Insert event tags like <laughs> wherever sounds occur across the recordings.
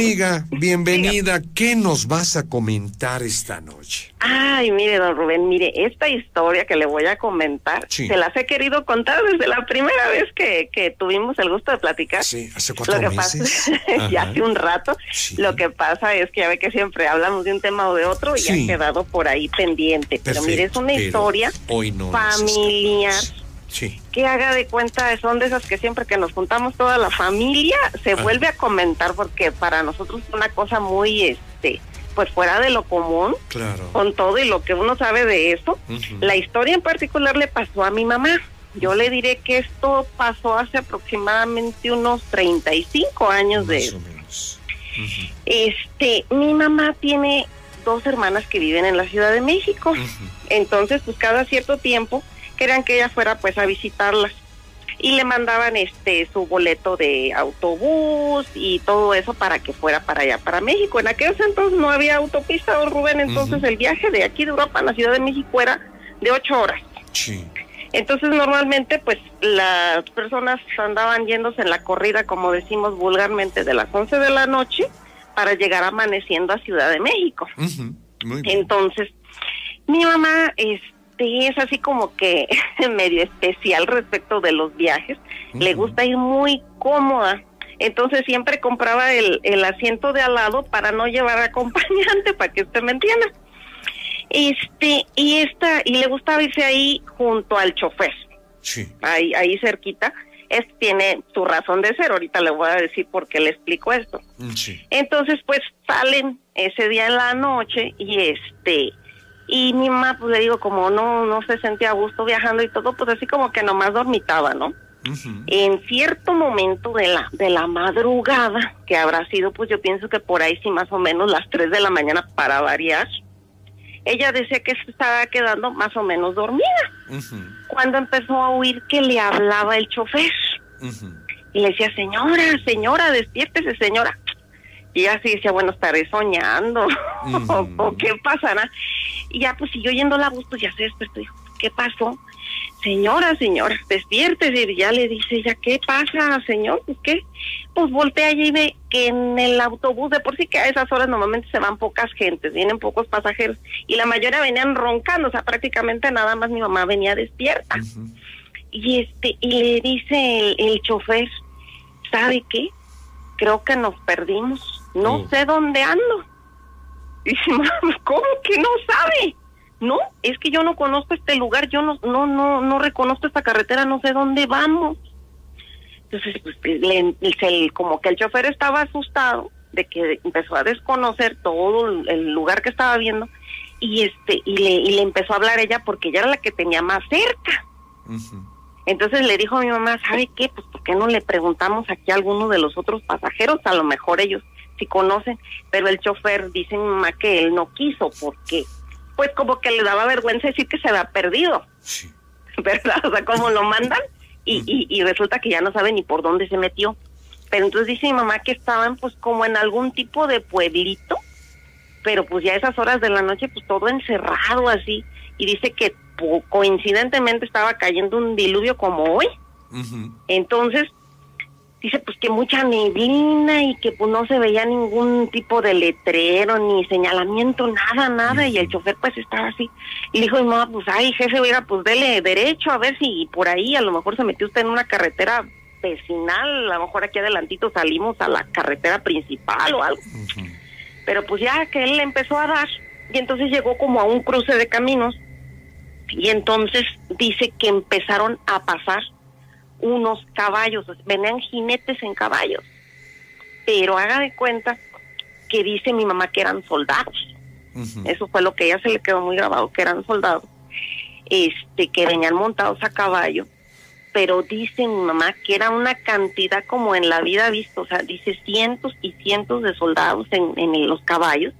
amiga, bienvenida. ¿Qué nos vas a comentar esta noche? Ay, mire, don Rubén, mire, esta historia que le voy a comentar, se las he querido contar desde la primera vez que, que tuvimos el gusto de platicar. Sí, hace cuatro meses. <laughs> ya hace un rato. Lo que pasa es que ya ve que siempre hablamos de un tema o de otro y ha quedado por ahí pendiente. pero mire, es una historia familiar que haga de cuenta, son de esas que siempre que nos juntamos toda la familia, se ah. vuelve a comentar porque para nosotros es una cosa muy, este, pues fuera de lo común, con todo y lo que uno sabe de eso. La historia en particular le pasó a mi mamá. Yo le diré que esto pasó hace aproximadamente unos 35 años de eso. Este, mi mamá tiene dos hermanas que viven en la Ciudad de México. Entonces, pues cada cierto tiempo querían que ella fuera pues a visitarlas y le mandaban este su boleto de autobús y todo eso para que fuera para allá para México. En aquellos entonces no había autopista, don Rubén, entonces el viaje de aquí de Europa a la Ciudad de México era de ocho horas. Sí. Entonces normalmente pues las personas andaban yéndose en la corrida, como decimos vulgarmente, de las once de la noche para llegar amaneciendo a Ciudad de México. Entonces mi mamá este Sí, es así como que <laughs> medio especial respecto de los viajes. Le gusta ir muy cómoda. Entonces siempre compraba el, el asiento de al lado para no llevar <laughs> acompañante, para que usted me entienda. Este, y esta, y le gustaba irse ahí junto al chofer. Sí. Ahí, ahí cerquita. Es, tiene su razón de ser. Ahorita le voy a decir por qué le explico esto. Mm, sí. Entonces, pues salen ese día en la noche y este, y mi mamá, pues le digo, como no, no se sentía a gusto viajando y todo, pues así como que nomás dormitaba, ¿no? En cierto momento de la, de la madrugada, que habrá sido, pues yo pienso que por ahí sí más o menos las 3 de la mañana para variar, ella decía que se estaba quedando más o menos dormida. Cuando empezó a oír que le hablaba el chofer. Y le decía, señora, señora, despiértese, señora. Y ella sí decía, bueno, estaré soñando. <laughs> o, qué pasará. Y ya, pues siguió yendo la voz, pues ya se despertó. Dijo, ¿qué pasó? Señora, señora, despiértese. Y ya le dice ella, ¿qué pasa, señor? Pues qué. Pues voltea y ve que en el autobús, de por sí que a esas horas normalmente se van pocas gentes, vienen pocos pasajeros. Y la mayoría venían roncando, o sea, prácticamente nada más mi mamá venía despierta. Y este, y le dice el, el chofer, ¿sabe qué? Creo que nos perdimos. No sé dónde ando. Y dice, <laughs> ¿cómo que no sabe? No, es que yo no conozco este lugar, yo no, no, no, no reconozco esta carretera, no sé dónde vamos. Entonces, pues, le, como que el chofer estaba asustado de que empezó a desconocer todo el lugar que estaba viendo y este y le, y le empezó a hablar ella porque ella era la que tenía más cerca. Entonces le dijo a mi mamá, ¿sabe qué? Pues ¿por qué no le preguntamos aquí a alguno de los otros pasajeros? A lo mejor ellos si conocen, pero el chofer dice mi mamá que él no quiso porque pues como que le daba vergüenza decir que se había perdido. <laughs> ¿Verdad? O sea, como lo mandan y, y, y resulta que ya no sabe ni por dónde se metió. Pero entonces dice mi mamá que estaban pues como en algún tipo de pueblito, pero pues ya esas horas de la noche pues todo encerrado así y dice que coincidentemente estaba cayendo un diluvio como hoy. Entonces dice pues que mucha neblina y que pues no se veía ningún tipo de letrero ni señalamiento, nada, nada, y el chofer pues estaba así. Y dijo mi mamá, pues ay jefe, pues dele derecho a ver si por ahí a lo mejor se metió usted en una carretera vecinal, a lo mejor aquí adelantito salimos a la carretera principal o algo. Pero pues ya que él le empezó a dar, y entonces llegó como a un cruce de caminos, y entonces dice que empezaron a pasar unos caballos, venían jinetes en caballos. Pero haga de cuenta que dice mi mamá que eran soldados. Eso fue lo que ella se le quedó muy grabado, que eran soldados. Este, que venían montados a caballo. Pero dice mi mamá que era una cantidad como en la vida visto, o sea, dice cientos y cientos de soldados en, en los caballos.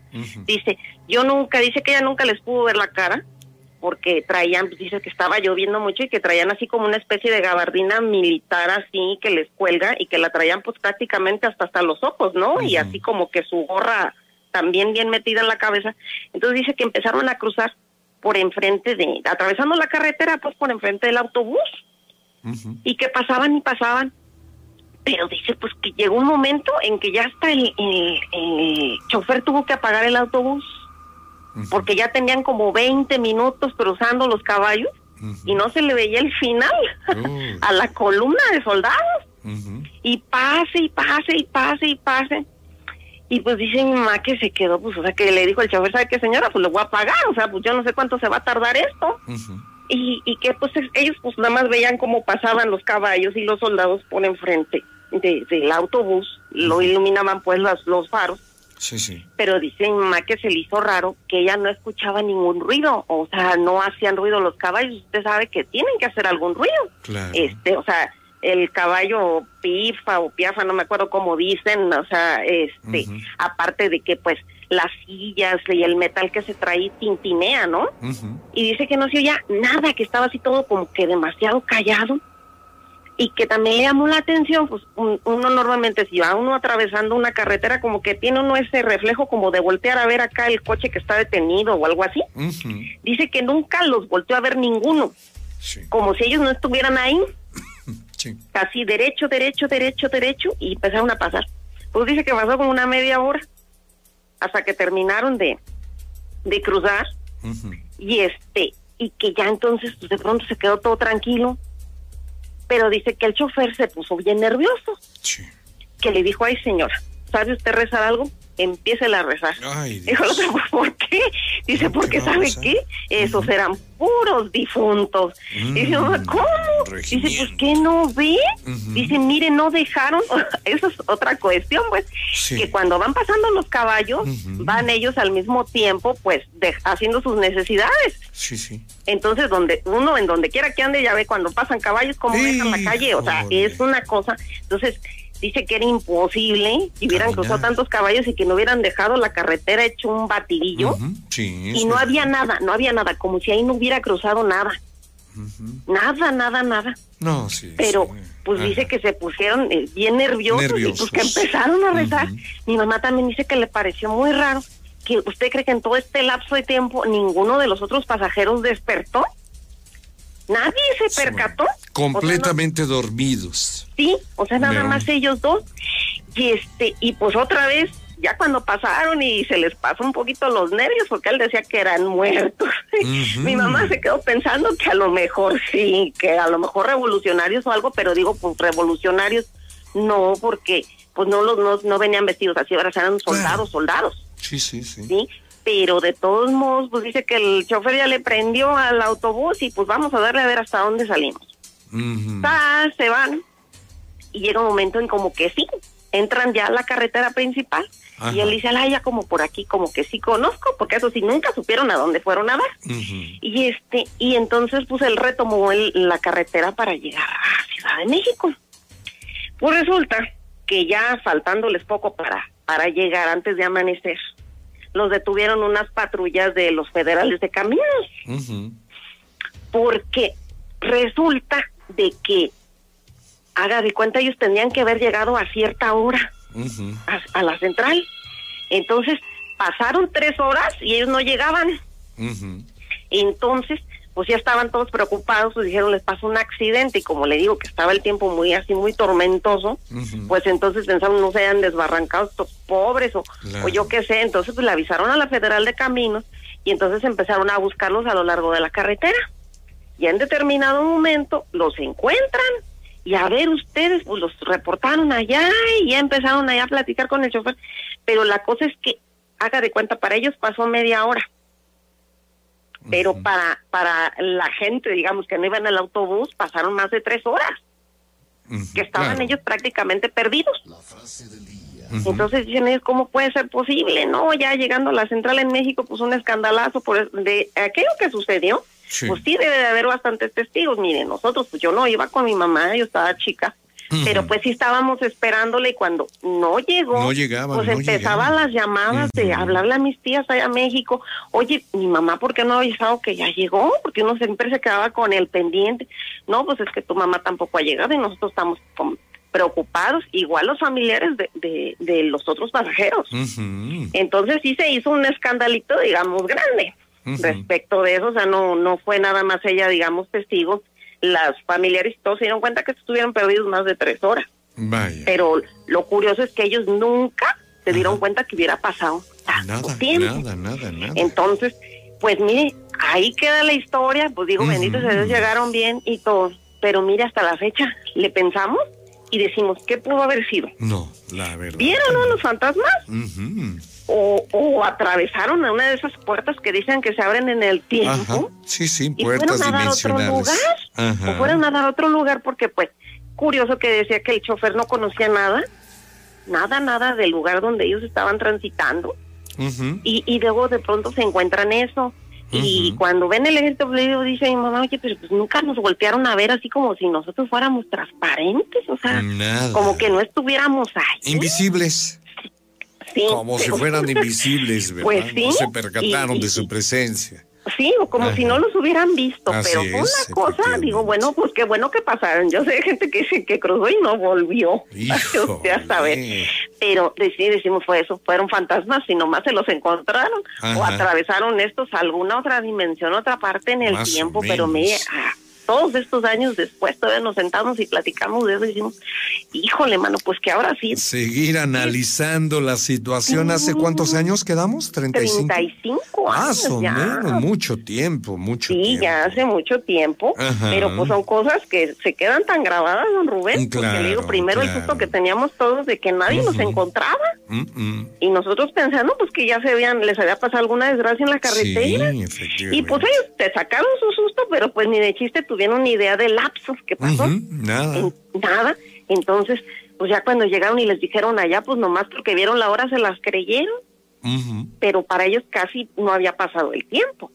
Dice, yo nunca, dice que ella nunca les pudo ver la cara, porque traían, pues, dice que estaba lloviendo mucho y que traían así como una especie de gabardina militar así que les cuelga y que la traían pues prácticamente hasta hasta los ojos, ¿no? Y así como que su gorra también bien metida en la cabeza. Entonces dice que empezaron a cruzar por enfrente de, atravesando la carretera, pues por enfrente del autobús. Y que pasaban y pasaban. Pero dice pues que llegó un momento en que ya hasta el, el, el chofer tuvo que apagar el autobús porque ya tenían como 20 minutos cruzando los caballos y no se le veía el final <laughs> a la columna de soldados. Y pase y pase y pase y pase. Y pues dice mi mamá que se quedó, pues, o sea, que le dijo el chofer, ¿sabe qué señora? Pues le voy a pagar, o sea, pues yo no sé cuánto se va a tardar esto. y, y que pues ellos pues nada más veían cómo pasaban los caballos y los soldados por enfrente de, del autobús, lo iluminaban pues los, los faros Sí, sí. pero dice mi mamá que se le hizo raro que ella no escuchaba ningún ruido, o sea, no hacían ruido los caballos, usted sabe que tienen que hacer algún ruido. Claro. Este, o sea, el caballo pifa o piafa, no me acuerdo cómo dicen, o sea, este, aparte de que pues las sillas y el metal que se trae tintinea, ¿no? Y dice que no se oía nada, que estaba así todo como que demasiado callado y que también le llamó la atención, pues un- uno normalmente si va uno atravesando una carretera como que tiene uno ese reflejo como de voltear a ver acá el coche que está detenido o algo así. Dice que nunca los volteó a ver ninguno, Sí. como si ellos no estuvieran ahí, <laughs> Sí. así derecho, derecho, derecho, derecho y empezaron a pasar. Pues dice que pasó como una media hora hasta que terminaron de, de cruzar y este y que ya entonces pues, de pronto se quedó todo tranquilo pero dice que el chofer se puso bien nervioso Sí. que le dijo ay señora sabe usted rezar algo empiece a rezar Ay, <laughs> dijo el otro ¿por qué? dice ¿Cómo porque sabe qué esos eran puros difuntos Mm, dice ¿cómo? dice pues regimiento. ¿qué no ve? Ujú. dice mire no dejaron <laughs> eso es otra cuestión pues Sí. que cuando van pasando los caballos van ellos al mismo tiempo pues de- haciendo sus necesidades Sí, sí. entonces, donde uno en donde quiera que ande, ya ve cuando pasan caballos, cómo dejan la calle. O sea, es una cosa. Entonces, dice que era imposible que hubieran Caminar. cruzado tantos caballos y que no hubieran dejado la carretera hecho un batidillo. Sí. Y no había nada, no había nada, como si ahí no hubiera cruzado nada. Nada, nada, nada. No, sí. Pero, sí. pues Ajá. dice que se pusieron eh, bien nerviosos, y pues que empezaron a rezar. Mi mamá también dice que le pareció muy raro que usted cree que en todo este lapso de tiempo ninguno de los otros pasajeros despertó. Nadie se Sí, percató. bueno, O sea, no- Completamente dormidos. sí, o sea, nada más ellos dos. Y este, y pues otra vez, ya cuando pasaron y se les pasó un poquito los nervios, porque él decía que eran muertos. <laughs> Mi mamá se quedó pensando que a lo mejor sí, que a lo mejor revolucionarios o algo, pero digo, pues revolucionarios no, porque pues no los no, no venían vestidos así, ahora eran soldados, Claro. soldados, Sí, sí, sí. ¿sí? Pero de todos modos, pues dice que el chofer ya le prendió al autobús y pues vamos a darle a ver hasta dónde salimos. Ah, se van y llega un momento en como que sí, entran ya a la carretera principal Ajá. y él dice, ay, ya como por aquí, como que sí conozco, porque eso sí, nunca supieron a dónde fueron a dar. Y este, y entonces pues él retomó el- la carretera para llegar a Ciudad de México. Pues resulta que ya faltándoles poco para, para llegar antes de amanecer, los detuvieron unas patrullas de los federales de caminos, porque resulta de que, haga de cuenta, ellos tenían que haber llegado a cierta hora a, a la central. Entonces pasaron tres horas y ellos no llegaban. Entonces, pues ya estaban todos preocupados, pues dijeron, les pasó un accidente y como le digo que estaba el tiempo muy así, muy tormentoso, pues entonces pensaron, no se hayan desbarrancado estos pobres o, Claro. o yo qué sé, entonces pues le avisaron a la Federal de Caminos y entonces empezaron a buscarlos a lo largo de la carretera. Y en determinado momento los encuentran y a ver ustedes, pues los reportaron allá y ya empezaron allá a platicar con el chofer, pero la cosa es que, haga de cuenta, para ellos pasó media hora pero para para la gente, digamos, que no iba en el autobús, pasaron más de tres horas, que estaban Claro. ellos prácticamente perdidos. Ujú. Entonces dicen ellos, ¿cómo puede ser posible? No, ya llegando a la central en México, pues un escandalazo por de aquello que sucedió. Sí. Pues sí debe de haber bastantes testigos. Miren, nosotros, pues yo no iba con mi mamá, yo estaba chica. Pero pues sí estábamos esperándole y cuando no llegó, No pues no empezaban las llamadas de hablarle a mis tías allá a México. Oye, mi mamá, ¿por qué no ha avisado que ya llegó? Porque uno siempre se quedaba con el pendiente. No, pues es que tu mamá tampoco ha llegado y nosotros estamos preocupados, igual los familiares de, de, de los otros pasajeros. Entonces sí se hizo un escandalito, digamos, grande respecto de eso, o sea, no, no fue nada más ella, digamos, testigo. Las familiares todos se dieron cuenta que estuvieron perdidos más de tres horas. Vaya. Pero lo curioso es que ellos nunca se dieron cuenta que hubiera pasado tanto Nada, tiempo. nada, nada, nada. Entonces, pues mire, ahí queda la historia, pues digo, Ujú. bendito sea Dios, llegaron bien y todo. Pero mire, hasta la fecha, le pensamos y decimos, ¿qué pudo haber sido? No, la verdad. ¿Vieron no, los fantasmas? Ujú. O, o atravesaron a una de esas puertas que dicen que se abren en el Ajá. tiempo Sí, sí, y puertas fueron a dar otro lugar. Ajá. O fueron a dar a otro lugar porque, pues, curioso que decía que el chofer no conocía nada, nada, nada del lugar donde ellos estaban transitando. Y, y luego de pronto se encuentran eso. Y cuando ven el ejército florido, dice mi mamá, oye, pero pues nunca nos voltearon a ver así como si nosotros fuéramos transparentes, o sea, Nada. como que no estuviéramos ahí. Invisibles. Sí, Como si fueran <laughs> invisibles, ¿verdad? Pues sí, No se percataron y- de su presencia. Sí, o como Ajá. si no los hubieran visto, Así pero fue una cosa, digo, bueno, pues qué bueno que pasaron. Yo sé de gente que dice que cruzó y no volvió. <laughs> Usted a saber. Pero sí decimos fue eso, fueron fantasmas y nomás se los encontraron o atravesaron estos a alguna otra dimensión, otra parte en el Más tiempo, pero menos. Todos estos años después todavía nos sentamos y platicamos de eso y decimos, híjole, mano, pues que ahora sí, Seguir analizando la situación. ¿Hace cuántos años quedamos? 35. 35 años Más o ya. menos, mucho tiempo, mucho Sí, tiempo. ya hace mucho tiempo, Ajá. pero pues son cosas que se quedan tan grabadas, don Rubén, porque le digo, primero el susto que teníamos todos de que nadie nos encontraba Mm, mm. y nosotros pensando pues que ya se habían, les había pasado alguna desgracia en la carretera. Sí. Y pues ellos te sacaron su susto, pero pues ni de chiste tuvieron ni idea del lapsus que pasó. Nada. En- nada. Entonces, pues ya cuando llegaron y les dijeron allá, pues nomás porque vieron la hora se las creyeron, pero para ellos casi no había pasado el tiempo.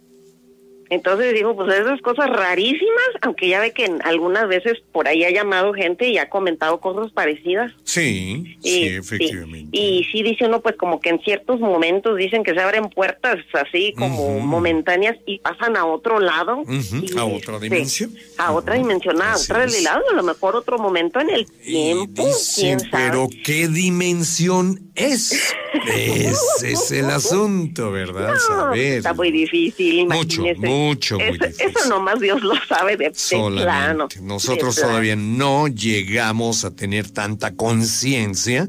Entonces digo, pues esas cosas rarísimas, aunque ya ve que algunas veces por ahí ha llamado gente y ha comentado cosas parecidas. Sí, Y, sí, efectivamente. Y, sí dice uno, pues como que en ciertos momentos dicen que se abren puertas así como momentáneas y pasan a otro lado. Ujú, Y, a otra dimensión. A otra dimensión, a así otra realidad, a lo mejor otro momento en el tiempo. dicen, quién sabe. pero ¿qué dimensión es? <laughs> Ese es el asunto, ¿verdad? No, Saber. está muy difícil, imagínese. mucho, muy Eso- difícil. Eso nomás Dios lo sabe de, de plano. Nosotros de todavía no llegamos a tener tanta conciencia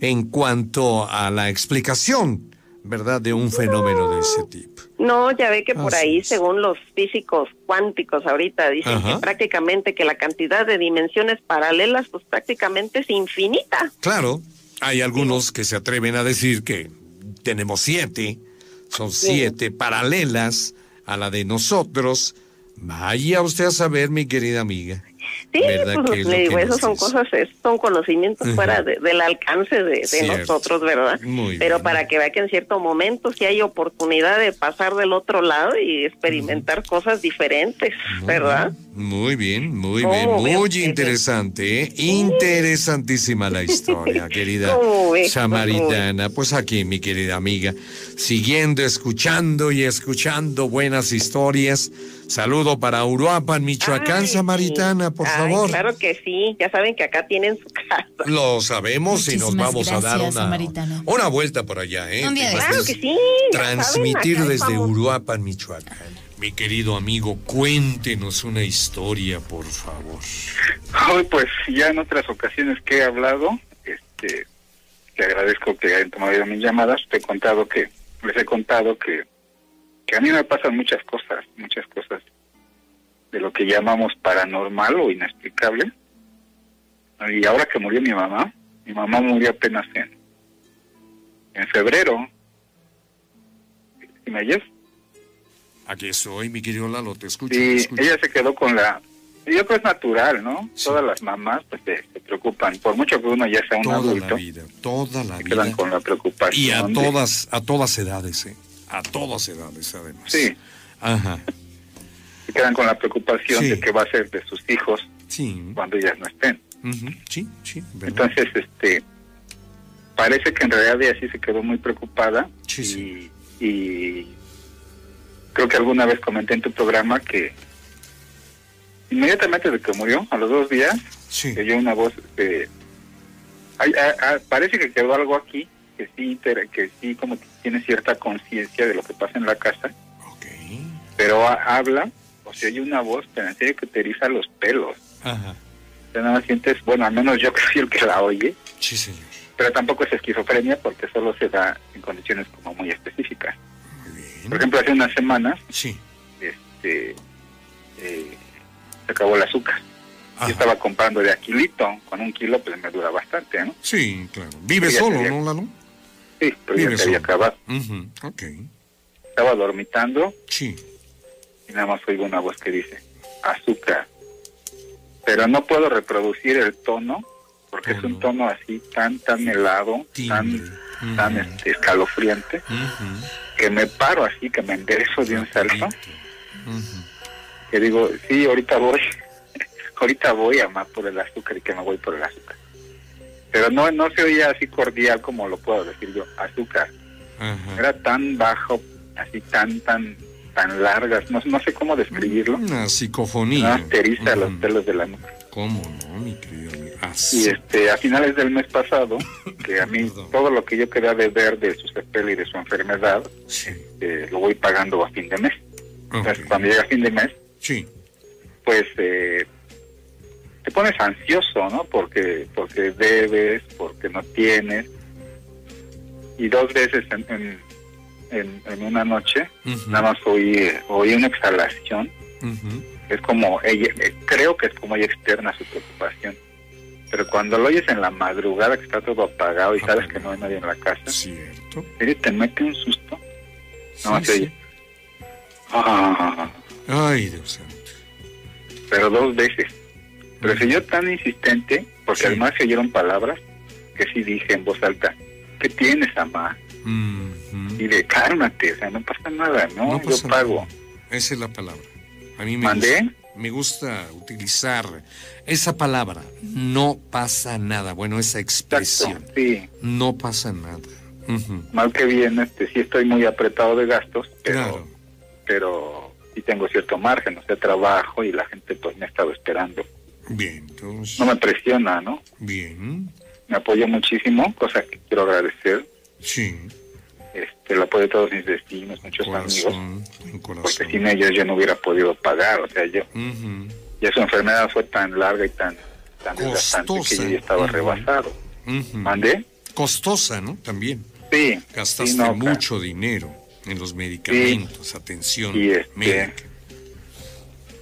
en cuanto a la explicación, ¿verdad?, de un fenómeno de ese tipo. No, ya ve que por ahí, es. según los físicos cuánticos ahorita, dicen Ajá. que prácticamente que la cantidad de dimensiones paralelas, pues prácticamente es infinita. Claro, hay algunos que se atreven a decir que tenemos siete, son siete paralelas a la de nosotros. Vaya usted a saber, mi querida amiga. Sí, ¿Verdad pues le digo, nos son cosas, es- son conocimientos fuera de- del alcance de, nosotros, ¿verdad? Muy Pero bien. para que vea que en cierto momento sí hay oportunidad de pasar del otro lado y experimentar cosas diferentes, ¿verdad? Muy bien, muy ¿Cómo bien, muy interesante, ¿eh? interesantísima la historia, <laughs> querida samaritana. Pues aquí, mi querida amiga, siguiendo, escuchando y escuchando buenas historias. Saludo para Uruapan, Michoacán, Ay, sí. samaritana, por Ay, favor. Claro que sí, ya saben que acá tienen su casa. Lo sabemos y nos vamos a dar una, Samaritana. una vuelta por allá, ¿eh? Claro que sí. saben, Transmitir desde vamos. Uruapan, Michoacán. Mi querido amigo, cuéntenos una historia, por favor. Hoy, pues ya en otras ocasiones que he hablado, este, te agradezco que hayan tomado mis llamadas. Te he contado que, les he contado que, que a mí me pasan muchas cosas, muchas cosas de lo que llamamos paranormal o inexplicable. Y ahora que murió mi mamá, mi mamá murió apenas en, en febrero. ¿Sí me oyes? Aquí estoy, mi querido Lalo, te escucho. te Y escucho. ella se quedó con la... Yo creo que es natural, ¿no? Sí. Todas las mamás pues se, se preocupan, por mucho que uno ya sea un toda adulto, la vida, toda la se quedan vida. con la preocupación. Y a de- todas, a todas edades, ¿eh? A todas edades, además. Sí. Ajá. Se quedan con la preocupación Sí. de qué va a ser de sus hijos Sí. cuando ellas no estén. Sí, sí. ¿verdad? Entonces, este, parece que en realidad ella sí se quedó muy preocupada Sí, y, sí. y creo que alguna vez comenté en tu programa que inmediatamente de que murió, a los dos días, Sí. oyó una voz de... Ay, ah, ah, parece que quedó algo aquí que sí, que sí como que tiene cierta conciencia de lo que pasa en la casa, Ok. pero ha- habla, o se oye una voz, pero en serio que te eriza los pelos. Ajá. nada más sientes, bueno, al menos yo <laughs> que soy el que la oye, Sí, señor. pero tampoco es esquizofrenia porque solo se da en condiciones como muy específicas. Muy bien. Por ejemplo, hace unas semanas Sí. este, eh, se acabó el azúcar. Ajá. Yo estaba comprando de aquilito, con un kilo pues me dura bastante, ¿no? Sí, claro. Vive solo, sería- ¿no, Lalo? Sí, pero ya se había acabado. Ujú, Ok. Estaba dormitando. Sí. y nada más oigo una voz que dice, azúcar. Pero no puedo reproducir el tono, porque es un tono así tan, tan helado, tan, tan este, escalofriante, que me paro así, que me enderezo de un salto, que digo, sí, ahorita voy, <laughs> ahorita voy a más por el azúcar y que me voy por el azúcar. Pero no, no se oía así cordial como lo puedo decir yo, azúcar. Ajá. Era tan bajo, así tan, tan, tan largas, no, no sé cómo describirlo. Una psicofonía. asteriza los Ujú. pelos de la nuca. ¿Cómo no, mi querido amigo? Y Así. este, a finales del mes pasado, <laughs> que a mí todo lo que yo quería de ver de su sepel y de su enfermedad, Sí. eh, lo voy pagando a fin de mes. Entonces, Ok. cuando llega fin de mes, Sí. pues eh, te pones ansioso, ¿no? Porque porque debes, porque no tienes. Y dos veces en, en, en, en una noche, nada más oí, oí una exhalación. Es como ella, eh, creo que es como ella externa su preocupación. Pero cuando lo oyes en la madrugada que está todo apagado y sabes que no hay nadie en la casa, Cierto. ¿serio te mete un susto? No, Sí, se sí. oye. Ah, Ay, Dios santo. pero dos veces. Pero si yo tan insistente, porque Sí. además se oyeron palabras que sí dije en voz alta, ¿qué tienes, mamá? Ujú. Y de cálmate, o sea, no pasa nada, ¿no? No pasa yo pago. nada. Esa es la palabra. A mí me ¿Mandé? gusta, me gusta utilizar esa palabra. No pasa nada. Bueno, esa expresión. Exacto, sí. No pasa nada. Mal que bien, este, sí estoy muy apretado de gastos, pero, Claro. pero sí tengo cierto margen, o sea, trabajo y la gente pues me ha estado esperando. Bien, entonces. No me presiona, ¿no? Bien. Me apoya muchísimo, cosa que quiero agradecer. Sí. Este, el apoyo de todos mis vecinos, muchos amigos, Corazón. Porque sin ellos yo no hubiera podido pagar, o sea, yo Ujú. ya su enfermedad fue tan larga y tan, tan desgastante que Costosa. yo ya estaba rebasado. ¿Mandé? Costosa, ¿no? También. Sí. Gastaste sí, no, mucho dinero en los medicamentos, atención Y este- médica.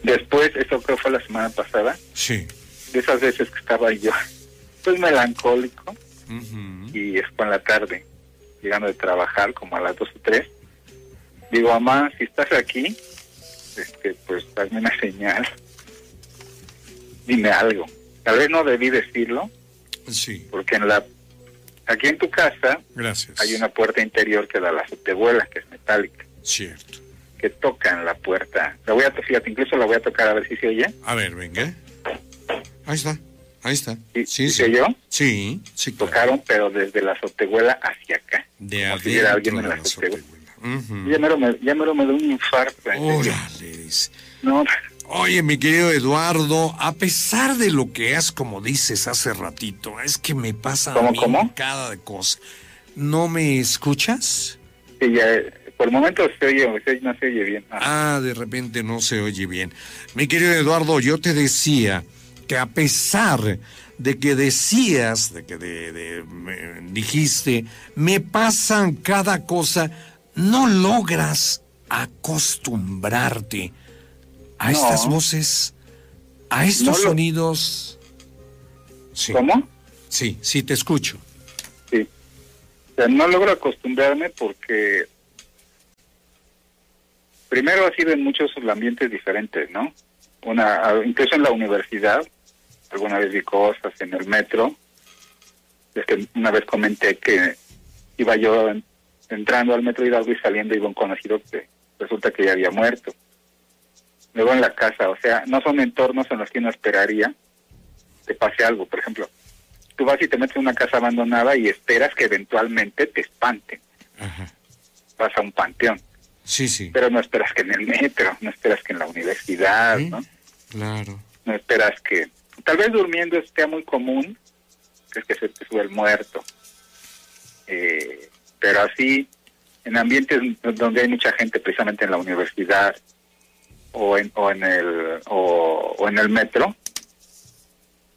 Después, eso creo fue la semana pasada, Sí. de esas veces que estaba yo, pues melancólico, y es por la tarde, llegando de trabajar como a las dos o tres, digo, mamá, si estás aquí, este, pues dame una señal, dime algo. Tal vez no debí decirlo, Sí. porque en la aquí en tu casa Gracias. hay una puerta interior que da a la azotehuela, que es metálica, Cierto. Que toca en la puerta. La voy a tocar, fíjate, incluso la voy a tocar a ver si se oye. A ver, venga. Ahí está. Ahí está. ¿Sí, Sí, sí sí. se oyó? Sí, sí, claro. Tocaron, pero desde la azotehuela hacia acá. De como si hubiera adentro alguien en la la azotehuela. azotehuela. Ujú. Ya mero me, ya mero me da un infarto. en serio. Órale. dice. No, Oye, mi querido Eduardo, a pesar de lo que es, como dices hace ratito, es que me pasa a ¿Cómo, mí cómo? cada cosa. ¿No me escuchas? sí, ya, eh, por el momento se oye, se- no se oye bien. Ah, Ah, de repente no se oye bien. Mi querido Eduardo, yo te decía que a pesar de que decías, de que de- de- me dijiste, me pasan cada cosa, no logras acostumbrarte a No. estas voces, a estos No lo- sonidos. Sí, ¿Cómo? sí, sí, te escucho. Sí. O sea, no logro acostumbrarme porque primero ha sido en muchos ambientes diferentes, ¿no? Una, incluso en la universidad, alguna vez vi cosas en el metro. Es que una vez comenté que iba yo en- entrando al metro Hidalgo y saliendo iba un conocido que resulta que ya había muerto. Luego en la casa, o sea, no son entornos en los que uno esperaría que pase algo. Por ejemplo, tú vas y te metes en una casa abandonada y esperas que eventualmente te espanten. Ajá. Vas a un panteón, Sí, sí. pero no esperas que en el metro, no esperas que en la universidad, Sí, ¿no? Claro. No esperas que... Tal vez durmiendo sea muy común, que es que se te sube el muerto. Eh, pero así, en ambientes donde hay mucha gente, precisamente en la universidad o en, o en, el, o, o en el metro,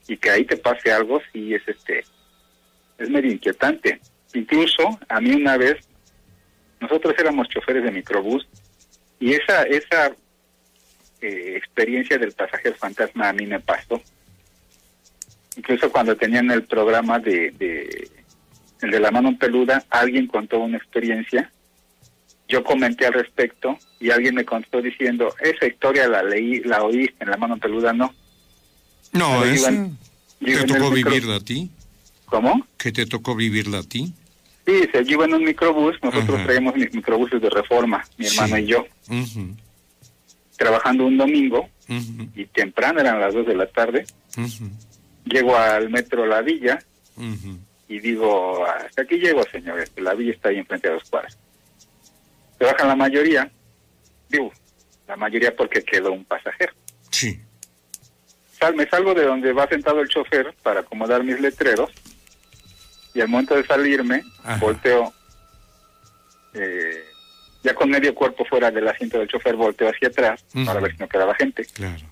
y que ahí te pase algo, sí es este, es medio inquietante. Incluso a mí una vez, nosotros éramos choferes de microbús y esa, esa eh, experiencia del pasajero fantasma a mí me pasó. Incluso cuando tenían el programa de, de el de la mano peluda, alguien contó una experiencia yo comenté al respecto y alguien me contó diciendo, esa historia la leí, la oí en la mano peluda, no. No, eso ¿Te tocó vivirla a ti? ¿Cómo? ¿Que te tocó vivirla a ti? Sí, se lleva en un microbús, nosotros traemos mis microbuses de reforma, mi hermano y yo. Trabajando un domingo y temprano, eran las dos de la tarde, llego al metro La Villa y digo, hasta aquí llego, señores, la villa está ahí enfrente de los cuadras se bajan la mayoría, digo, la mayoría porque quedó un pasajero. Sí. Sal, me salgo de donde va sentado el chofer para acomodar mis letreros y al momento de salirme, volteo, eh, ya con medio cuerpo fuera del asiento del chofer, volteo hacia atrás para ver si no quedaba gente. Claro.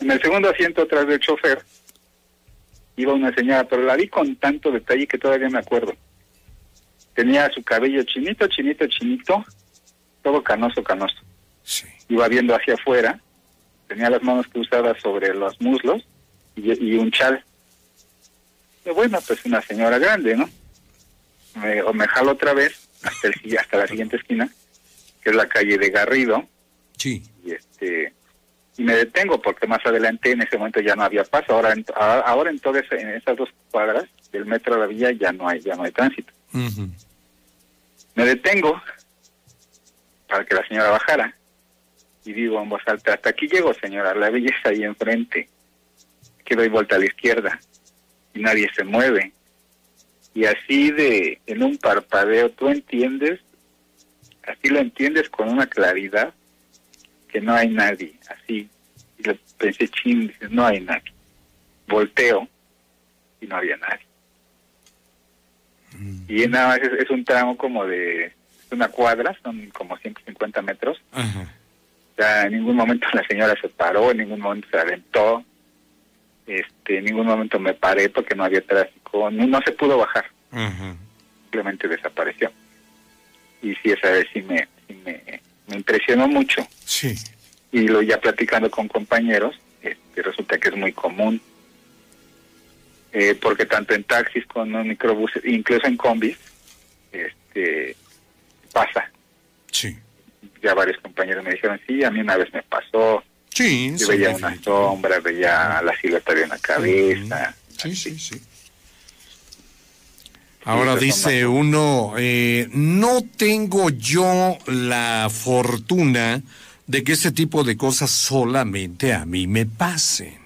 En el segundo asiento atrás del chofer iba una señora, pero la vi con tanto detalle que todavía me acuerdo. Tenía su cabello chinito, chinito, chinito, todo canoso, canoso. Iba viendo hacia afuera, tenía las manos cruzadas sobre los muslos y, un chal. Y bueno, pues una señora grande, ¿no? Me, o me jalo otra vez hasta, el, hasta la siguiente esquina, que es la calle de Garrido. Sí. Y este y me detengo porque más adelante en ese momento ya no había paso. Ahora en, ahora en todas en esas dos cuadras del metro de la villa ya no hay ya no hay tránsito. Me detengo para que la señora bajara. Y digo en voz alta, hasta aquí llego, señora, la belleza ahí enfrente. Que doy vuelta a la izquierda y nadie se mueve. Y así de, en un parpadeo, tú entiendes, así lo entiendes con una claridad que no hay nadie. Así, y le pensé, ching, no hay nadie. Volteo y no había nadie. Mm. Y nada más es un tramo como de una cuadra, son como 150 metros. Ya en ningún momento la señora se paró, en ningún momento se aventó, este, en ningún momento me paré porque no había tráfico, no, se pudo bajar, simplemente desapareció. Y sí, esa vez sí me, me, impresionó mucho. Sí. Y lo ya platicando con compañeros, este, resulta que es muy común. Eh, porque tanto en taxis como en microbuses, incluso en combis, este, pasa. Sí. Ya varios compañeros me dijeron, sí, a mí una vez me pasó. Sí, Yo veía una sombra, veía la silueta de una cabeza. Sí, sí, sí. Ahora dice uno, eh, no tengo yo la fortuna de que ese tipo de cosas solamente a mí me pasen,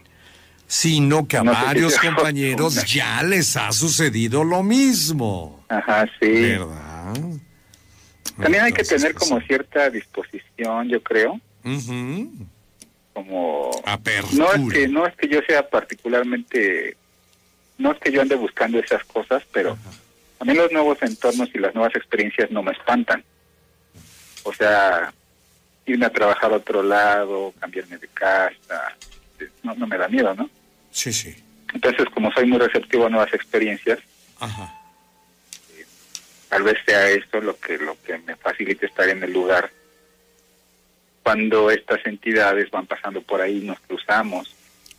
sino que a varios <laughs> compañeros ya les ha sucedido lo mismo. Ajá, sí. ¿Verdad? También hay que tener como cierta disposición, yo creo. Como no es que no es que yo sea particularmente no es que yo ande buscando esas cosas, pero a mí los nuevos entornos y las nuevas experiencias no me espantan. O sea, irme a trabajar a otro lado, cambiarme de casa, no, no me da miedo, ¿no? Sí, sí. Entonces, como soy muy receptivo a nuevas experiencias, Ajá tal vez sea esto lo que lo que me facilite estar en el lugar cuando estas entidades van pasando por ahí nos cruzamos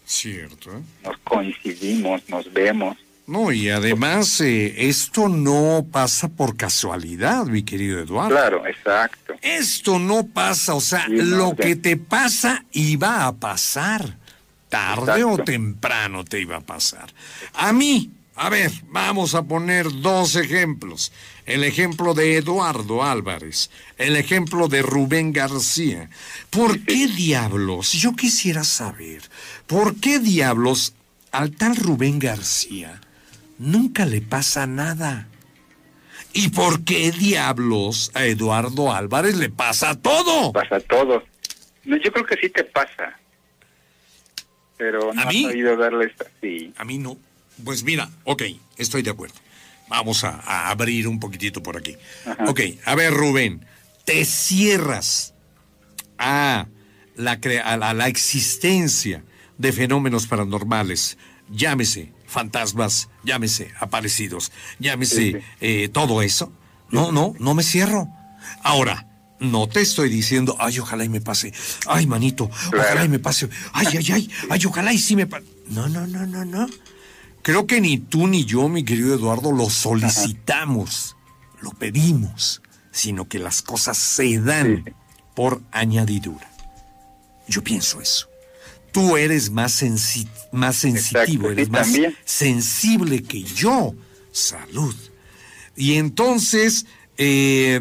cierto. nos coincidimos nos vemos. No y además eh, esto no pasa por casualidad mi querido Eduardo. Claro exacto. Esto no pasa o sea lo que te pasa iba a pasar. Tarde o temprano te iba a pasar. A mí a ver, vamos a poner dos ejemplos. El ejemplo de Eduardo Álvarez, el ejemplo de Rubén García. ¿Por qué diablos? Yo quisiera saber, ¿por qué diablos al tal Rubén García nunca le pasa nada? ¿Y por qué diablos a Eduardo Álvarez le pasa todo? Pasa todo. yo creo que sí te pasa. Pero no ¿A mí? has oído darle esta... Sí. A mí no. Pues mira, ok, estoy de acuerdo. Vamos a, abrir un poquitito por aquí. Ok, a ver, Rubén, te cierras a la, a la, existencia de fenómenos paranormales llámese fantasmas, llámese aparecidos, llámese eh, todo eso. No, no, no me cierro. Ahora, no te estoy diciendo, ay, ojalá y me pase. Ay, manito, ojalá y me pase. Ay, ay, ay, ay, ojalá y sí me pase. No, no, no, no, no. Creo que ni tú ni yo, mi querido Eduardo, lo solicitamos, <laughs> lo pedimos, sino que las cosas se dan por añadidura. Yo pienso eso. Tú eres más, más sensitivo, eres más sensible que yo. Salud. Y entonces, eh,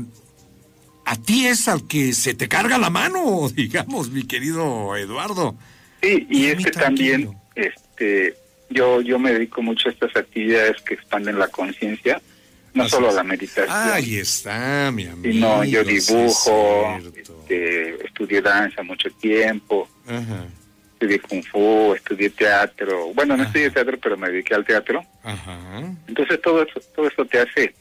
a ti es al que se te carga la mano, <laughs> digamos, mi querido Eduardo. Sí, y, este también, este, yo, yo me dedico mucho a estas actividades que expanden la conciencia, no solo a la meditación. Ahí está, mi amigo. Sino yo dibujo, este, estudié danza mucho tiempo, estudié kung fu, estudié teatro. Bueno, no estudié teatro, pero me dediqué al teatro. Entonces todo eso, todo eso te hace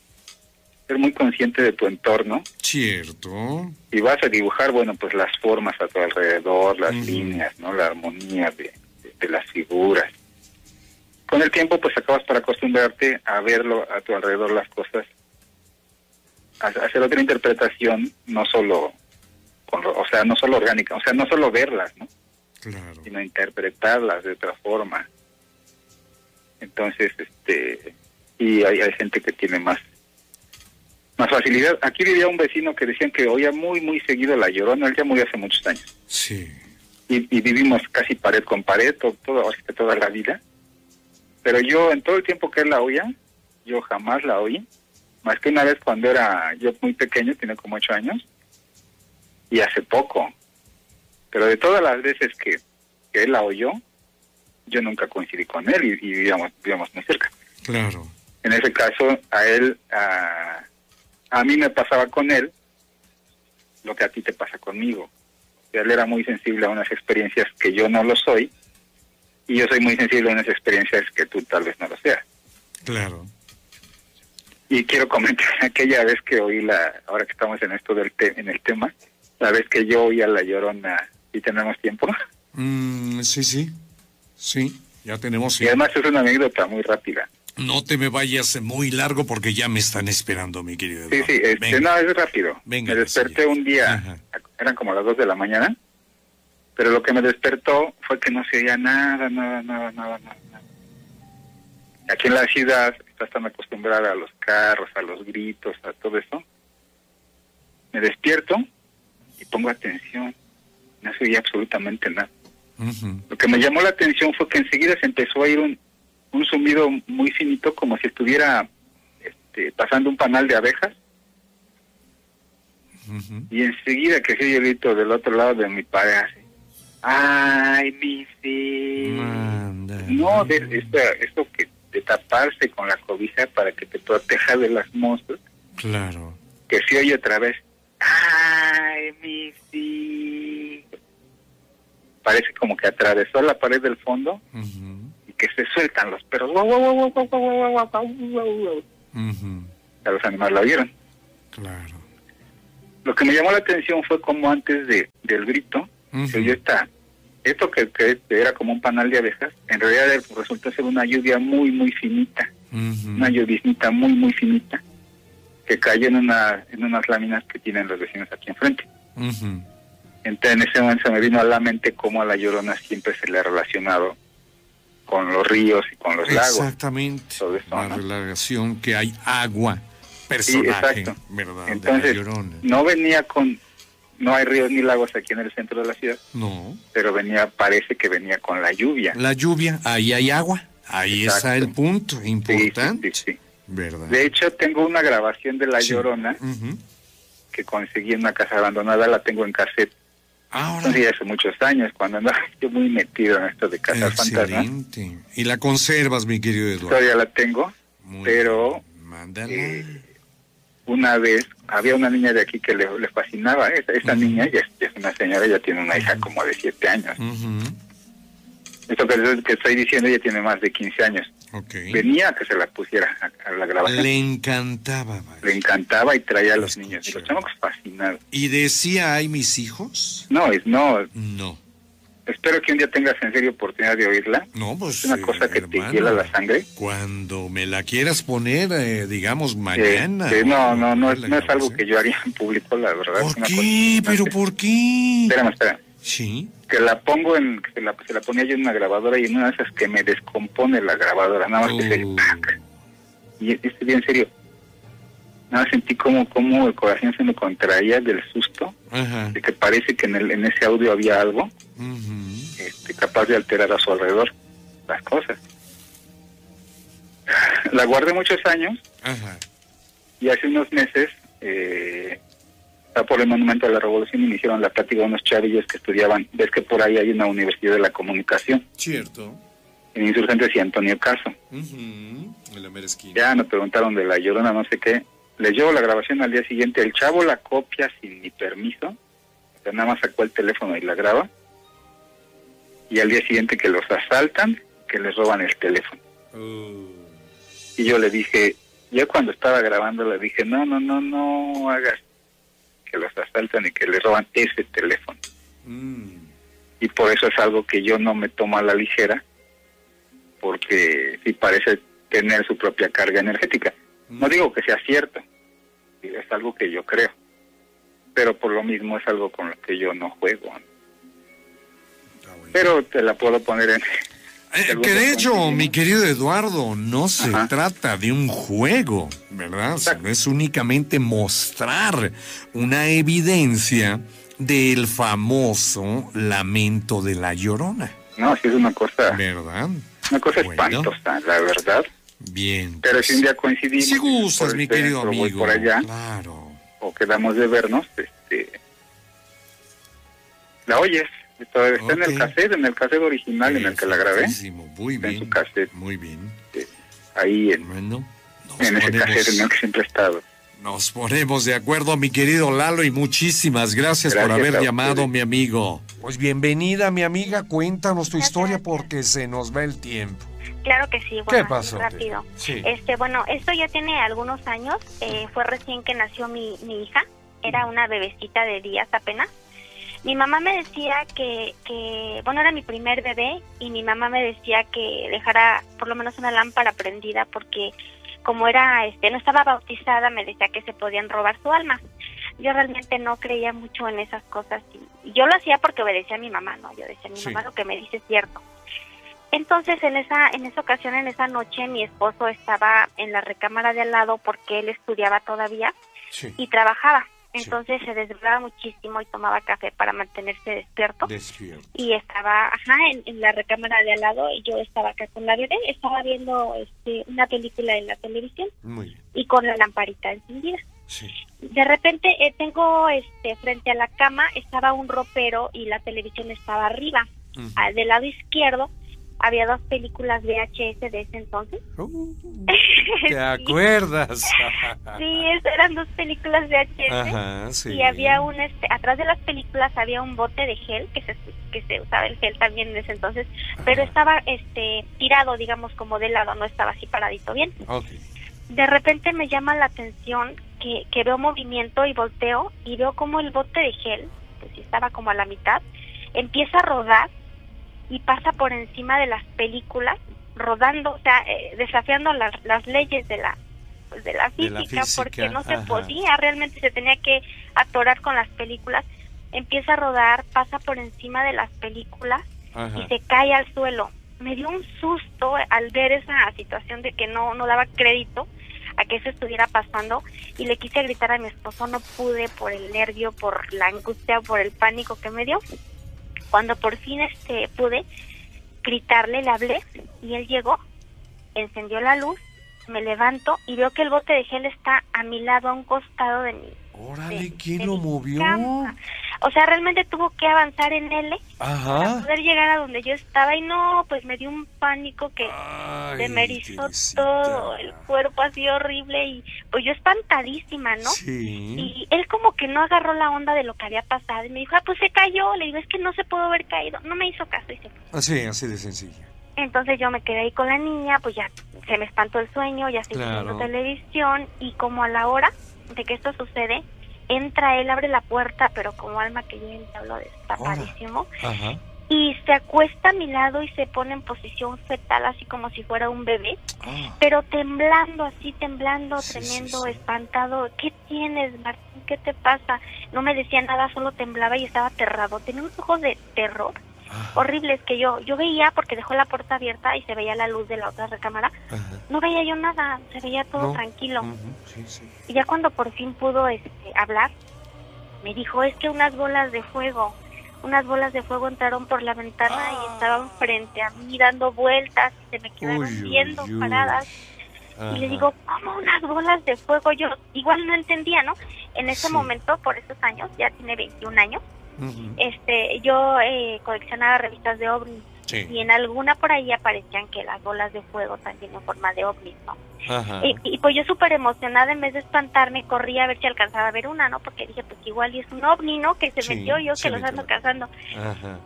ser muy consciente de tu entorno. Cierto. Y vas a dibujar, bueno, pues las formas a tu alrededor, las líneas, ¿no? La armonía de, las figuras. Con el tiempo, pues acabas para acostumbrarte a verlo a tu alrededor las cosas, a hacer otra interpretación, no solo, con, o sea, no solo orgánica, o sea, no solo verlas, ¿no? Claro. Sino interpretarlas de otra forma. Entonces, este, y hay, hay gente que tiene más más facilidad. Aquí vivía un vecino que decían que oía muy, muy seguido la llorona. Él ya murió hace muchos años. Sí. Y, vivimos casi pared con pared, todo, toda la vida. Pero yo, en todo el tiempo que él la oía, yo jamás la oí. Más que una vez cuando era yo muy pequeño, tiene como ocho años. Y hace poco. Pero de todas las veces que, él la oyó, yo nunca coincidí con él y, y vivíamos, vivíamos muy cerca. Claro. En ese caso, a él, a, a mí me pasaba con él lo que a ti te pasa conmigo. Él era muy sensible a unas experiencias que yo no lo soy y yo soy muy sensible a unas experiencias que tú tal vez no lo seas. Claro. Y quiero comentar <laughs> aquella vez que oí la, ahora que estamos en esto del en el tema, la vez que yo oí a la llorona y tenemos tiempo. Mm, sí, sí, sí, ya tenemos. Y además es una anécdota muy rápida. No te me vayas muy largo porque ya me están esperando, mi querido. Sí, sí, este, no, es rápido. me desperté un día, eran como las dos de la mañana, pero lo que me despertó fue que no se oía nada, nada, nada, nada, nada. Aquí en la ciudad estás tan acostumbrada a los carros, a los gritos, a todo eso. Me despierto y pongo atención. No se oía absolutamente nada. Lo que me llamó la atención fue que enseguida se empezó a ir un, un zumbido muy finito, como si estuviera este, pasando un panal de abejas. Y enseguida que se grito del otro lado de mi pared, ¡ay, mi No, de, esto, esto que de taparse con la cobija para que te proteja de las monstruos. Claro. Que se oye otra vez, ¡ay, mi Parece como que atravesó la pared del fondo que se sueltan los perros. A los animales la vieron. Claro. Lo que me llamó la atención fue como antes de del grito, se yo está esto que, que, era como un panal de abejas, en realidad resultó ser una lluvia muy, muy finita, una lluviznita muy, muy finita, que cayó en, una, en unas láminas que tienen los vecinos aquí enfrente. Entonces en ese momento se me vino a la mente cómo a la llorona siempre se le ha relacionado con los ríos y con los lagos. Exactamente. la relación que hay agua, personaje, ¿verdad? Entonces, no venía con, no hay ríos ni lagos aquí en el centro de la ciudad. No. Pero venía, parece que venía con la lluvia. La lluvia, ahí hay agua. Ahí está el punto importante. Sí, sí, ¿Verdad? De hecho, tengo una grabación de La Llorona que conseguí en una casa abandonada, la tengo en cassette Ahora. hace muchos años, cuando andaba <laughs> yo muy metido en esto de casas fantasmas. ¿Y la conservas, mi querido Eduardo? Todavía la tengo, pero eh, una vez había una niña de aquí que le, fascinaba. Esta, niña ya es, una señora, ya tiene una hija como de siete años. Esto que, que, estoy diciendo, ella tiene más de 15 años. Venía a que se la pusiera a, la grabación. Le encantaba. Le encantaba y traía a los niños. Y los chamacos fascinados. ¿Y decía, hay mis hijos? No, es no. No. Espero que un día tengas en serio oportunidad de oírla. No, pues. Es una cosa que te hiela la sangre. Cuando me la quieras poner, eh, digamos, mañana. no, no, no, es, no es algo que yo haría en público, la verdad. ¿Por qué? ¿Pero por qué? Espérame, espera. Sí. Que la pongo en. Que la, se la ponía yo en una grabadora y en una de esas que me descompone la grabadora. Nada más que se. Oh. Y estoy bien serio. Nada, sentí como, como el corazón se me contraía del susto. De que parece que en, el, en ese audio había algo este, capaz de alterar a su alrededor las cosas. <laughs> La guardé muchos años y hace unos meses, eh, por el Monumento de la Revolución, me hicieron la plática de unos chavillos que estudiaban. Ves que por ahí hay una Universidad de la Comunicación. Cierto. En Insurgentes y Antonio Caso. Ya me preguntaron de la llorona, no sé qué. Les llevo la grabación al día siguiente. El chavo la copia sin mi permiso. O sea, nada más sacó el teléfono y la graba y al día siguiente que los asaltan, que les roban el teléfono. Uh. Y yo le dije, ya cuando estaba grabando le dije, no, no, no, no hagas que los asaltan y que les roban ese teléfono. Mm. Y por eso es algo que yo no me tomo a la ligera, porque sí parece tener su propia carga energética. No digo que sea cierto, es algo que yo creo, pero por lo mismo es algo con lo que yo no juego pero te la puedo poner en... Eh, que de hecho, mi querido Eduardo, no se trata de un juego, ¿verdad? es únicamente mostrar una evidencia del famoso lamento de la llorona. No, sí es una cosa. ¿Verdad? Una cosa espantosa, la verdad. Bien. Pero si un día coincidimos. Si gustas, mi querido amigo. por allá. Claro. O quedamos de vernos, este. La oyes. Está, en el cassette, en el cassette original en el que la grabé. Muy bien. En su cassette. Muy bien. ahí en, en ese cassette en el que siempre he estado. Nos ponemos de acuerdo, mi querido Lalo, y muchísimas gracias, por haber llamado, mi amigo. Pues bienvenida, mi amiga, cuéntanos tu historia porque se nos va el tiempo. Claro que sí, bueno, ¿Qué pasó? Rápido. Este, bueno, esto ya tiene algunos años, eh, fue recién que nació mi, mi hija, era una bebecita de días apenas. Mi mamá me decía que, que, bueno, era mi primer bebé y mi mamá me decía que dejara por lo menos una lámpara prendida porque como era, este, no estaba bautizada, me decía que se podían robar su alma. Yo realmente no creía mucho en esas cosas y yo lo hacía porque obedecía a mi mamá, ¿no? Yo decía, mi mamá lo que me dice es cierto. Entonces, en esa, en esa ocasión, en esa noche, mi esposo estaba en la recámara de al lado porque él estudiaba todavía y trabajaba. Entonces se desvelaba muchísimo y tomaba café para mantenerse despierto. Y estaba, ajá, en, la recámara de al lado y yo estaba acá con la bebé, estaba viendo este, una película en la televisión y con la lamparita encendida. De repente eh, tengo este frente a la cama estaba un ropero y la televisión estaba arriba. del lado izquierdo había dos películas VHS de ese entonces. Uh, <laughs> ¿Te acuerdas? <laughs> sí, eran dos películas VHS. Y había un, este, atrás de las películas había un bote de gel, que se, que se usaba el gel también en ese entonces, pero estaba este tirado, digamos, como de lado, no estaba así paradito bien. De repente me llama la atención que, que veo movimiento y volteo y veo como el bote de gel, pues estaba como a la mitad, empieza a rodar y pasa por encima de las películas rodando, o sea, eh, desafiando las, las leyes de la de la física, porque no se podía, realmente se tenía que atorar con las películas. Empieza a rodar, pasa por encima de las películas y se cae al suelo. Me dio un susto al ver esa situación de que no no daba crédito a que eso estuviera pasando y le quise gritar a mi esposo, no pude por el nervio, por la angustia, por el pánico que me dio. Cuando por fin este pude gritarle, le hablé y él llegó, encendió la luz, me levanto y veo que el bote de gel está a mi lado, a un costado de mí. Órale, ¿quién lo movió? O sea, realmente tuvo que avanzar en L para poder llegar a donde yo estaba y no, pues me dio un pánico que se me erizó todo, el cuerpo así horrible y pues yo espantadísima, ¿no? Sí. Y él como que no agarró la onda de lo que había pasado y me dijo, ah, pues se cayó, le digo, es que no se pudo haber caído, no me hizo caso y se Así, así de sencillo. Entonces yo me quedé ahí con la niña, pues ya se me espantó el sueño, ya seguí viendo televisión y como a la hora de que esto sucede, entra él, abre la puerta, pero como alma que yo el diablo desaparísimo, y se acuesta a mi lado y se pone en posición fetal, así como si fuera un bebé, ah. pero temblando, así temblando, tremendo, espantado. ¿Qué tienes, Martín? ¿Qué te pasa? No me decía nada, solo temblaba y estaba aterrado. Tenía unos ojos de terror. Horribles que yo yo veía porque dejó la puerta abierta y se veía la luz de la otra recámara. No veía yo nada, se veía todo tranquilo. Y ya cuando por fin pudo este, hablar, me dijo, es que unas bolas de fuego unas bolas de fuego entraron por la ventana y ah. estaban frente a mí dando vueltas, se me quedaron viendo paradas. Y le digo, ¿cómo unas bolas de fuego? Yo igual no entendía, ¿no? En ese momento, por esos años, ya tiene 21 años, este yo eh, coleccionaba revistas de ovnis y en alguna por ahí aparecían que las bolas de fuego también en forma de ovnis, ¿no? Y, pues yo súper emocionada, en vez de espantarme, corrí a ver si alcanzaba a ver una, ¿no? Porque dije, pues igual y es un ovni, ¿no? Que se metió yo, que los ando cazando.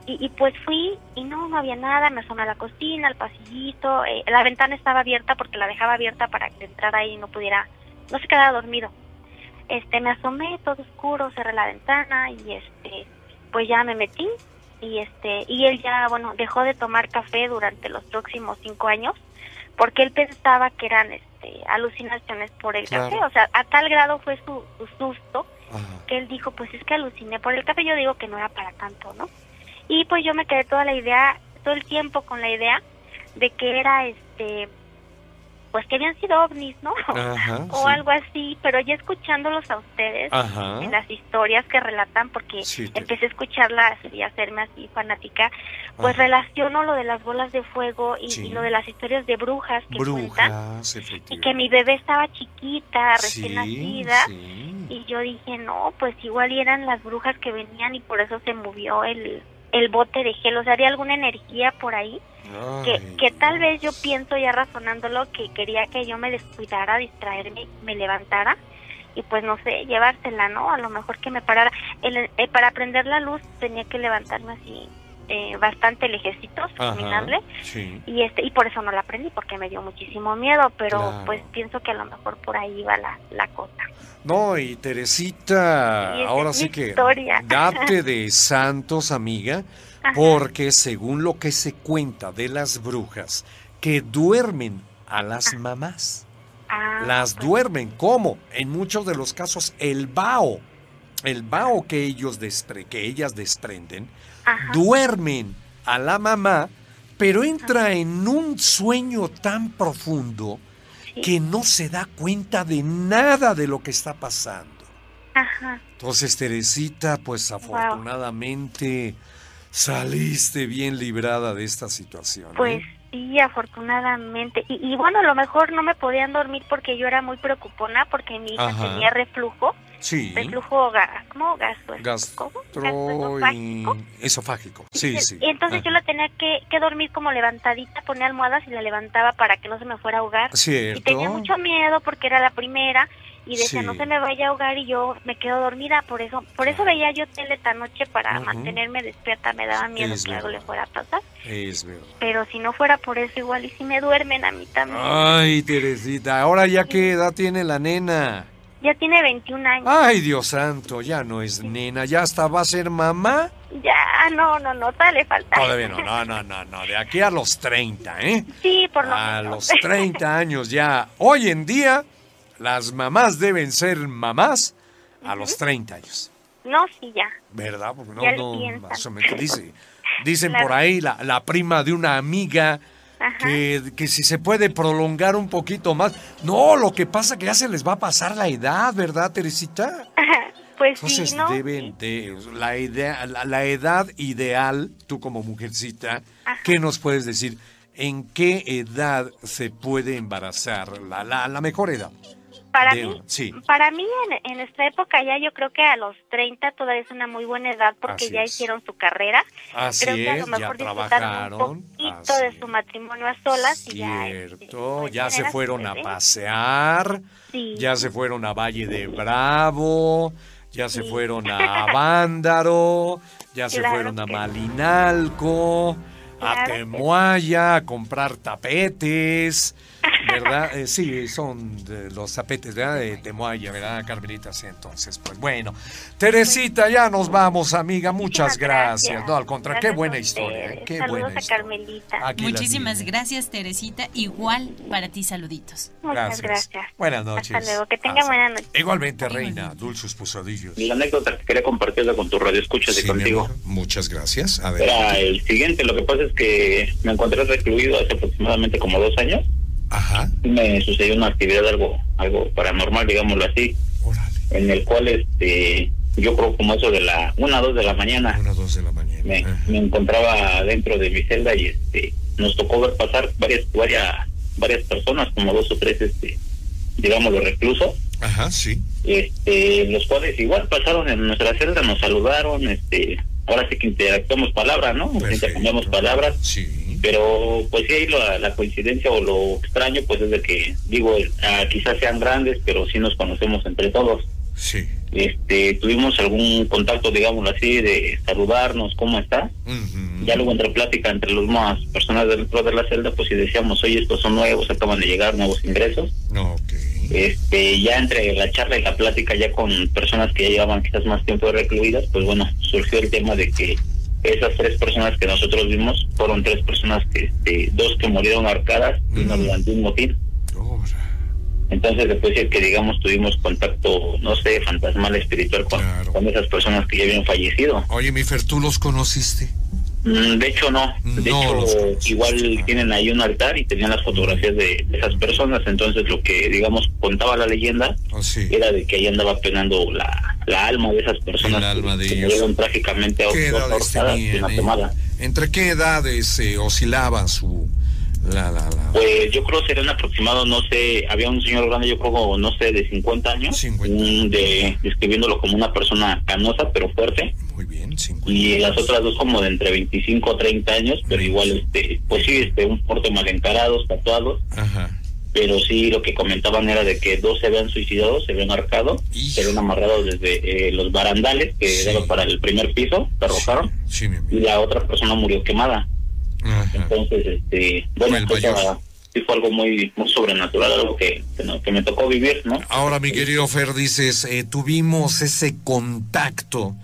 Y, pues fui y no, no había nada, me asomé a la cocina, al pasillito, eh, la ventana estaba abierta porque la dejaba abierta para que entrara ahí y no pudiera, no se quedara dormido. Este, me asomé, todo oscuro, cerré la ventana y este, pues ya me metí y este, y él ya, bueno, dejó de tomar café durante los próximos cinco años porque él pensaba que eran este, alucinaciones por el café, o sea, a tal grado fue su, susto que él dijo, pues es que aluciné por el café, yo digo que no era para tanto, ¿no? Y pues yo me quedé toda la idea, todo el tiempo con la idea de que era este pues que habían sido ovnis, ¿no? <laughs> o algo así, pero ya escuchándolos a ustedes en las historias que relatan, porque empecé a escucharlas y a hacerme así fanática, pues relaciono lo de las bolas de fuego y, lo de las historias de brujas que cuentan, y que mi bebé estaba chiquita, recién nacida, y yo dije, no, pues igual eran las brujas que venían y por eso se movió el, el bote de gel, o sea, había alguna energía por ahí que, que tal vez yo pienso ya razonándolo que quería que yo me descuidara, distraerme, me levantara y pues no sé, llevársela, ¿no? A lo mejor que me parara. El, eh, para prender la luz tenía que levantarme así eh, bastante lejecitos, caminable, y este y por eso no la prendí porque me dio muchísimo miedo, pero pues pienso que a lo mejor por ahí va la, la cosa. No, y Teresita, ahora sí que <laughs> date de santos, amiga, porque según lo que se cuenta de las brujas, que duermen a las ah. mamás. Ah, las pues. duermen, ¿cómo? En muchos de los casos el vaho, el vaho que ellos que ellas desprenden, duermen a la mamá, pero entra en un sueño tan profundo que no se da cuenta de nada de lo que está pasando. Entonces, Teresita, pues afortunadamente saliste bien librada de esta situación. ¿eh? Pues sí, afortunadamente. Y, bueno, a lo mejor no me podían dormir porque yo era muy preocupona porque mi hija tenía reflujo. Sí. Reflujo, ¿cómo? Gastro, esofágico. Sí, sí. Y entonces yo la tenía que, que, dormir como levantadita, ponía almohadas y la levantaba para que no se me fuera a ahogar. Cierto. Y tenía mucho miedo porque era la primera y decía no se me vaya a ahogar y yo me quedo dormida. Por eso por eso veía yo tele esta noche para mantenerme despierta. Me daba miedo que algo le fuera a pasar. Es verdad. Pero si no fuera por eso igual y si me duermen a mí también. Ay Teresita ahora ya qué edad tiene la nena ya tiene 21 años. Ay, Dios santo, ya no es nena, ya hasta va a ser mamá. Ya, no, no, no, todavía le falta. Todavía no, no, no, no, no, de aquí a los 30, ¿eh? Sí, por lo menos. A los 30 años ya. Hoy en día las mamás deben ser mamás a los 30 años. No, sí, ya. ¿Verdad? Porque no, no, más o menos dice, dicen <laughs> por ahí la, la, prima de una amiga que, que, si se puede prolongar un poquito más. No, lo que pasa que ya se les va a pasar la edad, ¿verdad, Teresita? Pues Entonces sí, ¿no? deben de la idea, la, edad ideal, tú como mujercita, ¿qué nos puedes decir? ¿En qué edad se puede embarazar? La, la, la mejor edad. Para mí, para mí en, en, esta época ya yo creo que a los 30 todavía es una muy buena edad porque ya hicieron su carrera. Así creo que a lo mejor disfrutaron un poquito de su matrimonio a solas. Cierto, ya, este, ya se fueron a pasear, ya se fueron a Valle de Bravo, ya se fueron a <laughs> Vándaro, ya se fueron a Malinalco, a Temuaya, a comprar tapetes ¿Verdad? Eh, sí, son los zapetes, ¿verdad? De, de Moaya, ¿verdad, Carmelita? Sí, entonces, pues bueno. Teresita, ya nos vamos, amiga. Muchas gracias. No, al contrario, qué buena historia. ¿eh? Qué Saludos buena a Carmelita. Muchísimas gracias, Teresita. Igual para ti, saluditos. Muchas gracias. Buenas noches. Hasta luego, que tenga buena noche. Igualmente, reina, dulces pusadillos. La anécdota que quería compartirla con tu radio, escúchate contigo. Muchas gracias. A ver. Era el siguiente, lo que pasa es que me encontré recluido hace aproximadamente como dos años. Ajá. Me sucedió una actividad algo, algo paranormal, digámoslo así. En el cual este yo creo como eso de la una dos de la mañana. Una dos de la mañana. Me, me, encontraba dentro de mi celda y este nos tocó ver pasar varias varias varias personas, como dos o tres este digamos los reclusos. Ajá, sí. Este, los cuales igual pasaron en nuestra celda, nos saludaron, este, ahora sí que interactuamos palabras, ¿no? Intercambiamos palabras. Sí. Pero pues sí, ahí la, la, coincidencia o lo extraño pues es de que, digo, ah, quizás sean grandes, pero sí nos conocemos entre todos. Sí. Este, tuvimos algún contacto, digámoslo así, de saludarnos, ¿cómo está? Ya luego entre plática entre los más personas dentro de la celda, pues si decíamos, oye, estos son nuevos, acaban de llegar nuevos ingresos. No, okay. Este, ya entre la charla y la plática ya con personas que ya llevaban quizás más tiempo recluidas, pues bueno, surgió el tema de que esas tres personas que nosotros vimos fueron tres personas que, este, dos que murieron arcadas y uno durante un motín. Entonces, después de que, digamos, tuvimos contacto, no sé, fantasmal, espiritual con, con esas personas que ya habían fallecido. Oye, Mifer, ¿tú los conociste? Mm, de hecho, no. De hecho, igual tienen ahí un altar y tenían las fotografías de, esas personas. Entonces, lo que, digamos, contaba la leyenda oh, era de que ahí andaba penando la, la alma de esas personas. El alma de que ellos. murieron trágicamente a ¿Qué edades tenían? ¿Entre qué edades eh, oscilaba su, la, la, la. Pues yo creo que serían aproximado, no sé, había un señor grande, yo creo, no sé, de 50 años, 50. de, describiéndolo como una persona canosa, pero fuerte. Muy bien, 50 Y las otras dos como de entre 25 o 30 años, pero igual, este pues sí, este un porte mal encarados, tatuados. Ajá. Pero sí, lo que comentaban era de que dos se habían suicidado, se habían arcado, Hijo. se habían amarrado desde eh, los barandales que Sí. daban para el primer piso, se arrojaron, Sí, y la otra persona murió quemada. Ajá. Entonces, este, bueno, Fue pues, ah, fue algo muy, muy sobrenatural, algo que, que me tocó vivir, ¿no? Ahora, mi querido Fer, dices, eh, tuvimos ese contacto,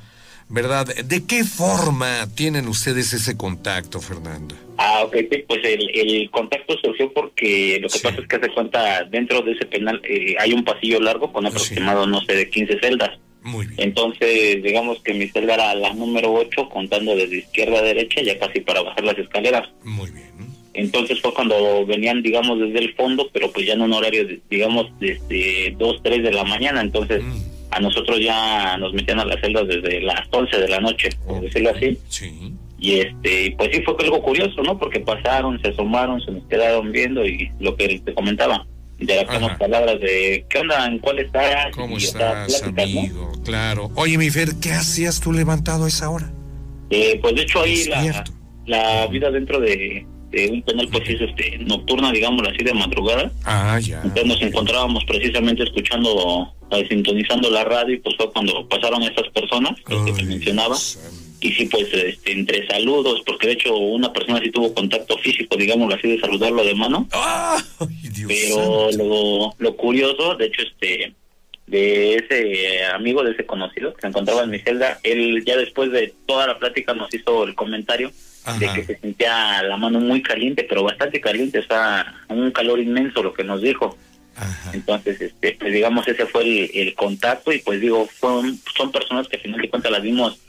¿verdad? ¿De qué forma tienen ustedes ese contacto, Fernanda? Ah, ok, sí, pues el, el contacto surgió porque lo que Sí. pasa es que se cuenta, dentro de ese penal eh, hay un pasillo largo con aproximado, no sé, de 15 celdas. Muy bien. Entonces, digamos que mi celda era la número 8, contando desde izquierda a derecha, ya casi para bajar las escaleras. Muy bien. Entonces fue cuando venían, digamos, desde el fondo, pero pues ya en un horario, de, digamos, desde 2, 3 de la mañana. Entonces, Mm. A nosotros ya nos metían a las celdas desde las 11 de la noche, por decirlo así. Sí. Y este, pues sí fue algo curioso, ¿no? Porque pasaron, se asomaron, se nos quedaron viendo y lo que te comentaba, interactuamos palabras de ¿qué onda? ¿En cuál estás? ¿Cómo Y, estás, pláticas. Claro. Oye, mi Fer, ¿qué hacías tú levantado a esa hora? Eh, pues de hecho ahí la, la vida dentro de, de un penal pues es este nocturna, digámoslo así, de madrugada. Ah, ya. Entonces nos encontrábamos precisamente escuchando, eh, sintonizando la radio y pues fue cuando pasaron esas personas que te mencionaba. Y sí, pues este, entre saludos, porque de hecho una persona sí tuvo contacto físico, digámoslo así, de saludarlo de mano. Ay, Dios Pero santo. lo, lo curioso, de hecho, este de ese amigo, de ese conocido que se encontraba en mi celda, él ya después de toda la plática nos hizo el comentario de que se sentía la mano muy caliente, pero bastante caliente, o sea, un calor inmenso lo que nos dijo. Ajá. Entonces, este, pues digamos, ese fue el, el contacto y pues digo, fueron, son personas que al final de cuentas las vimos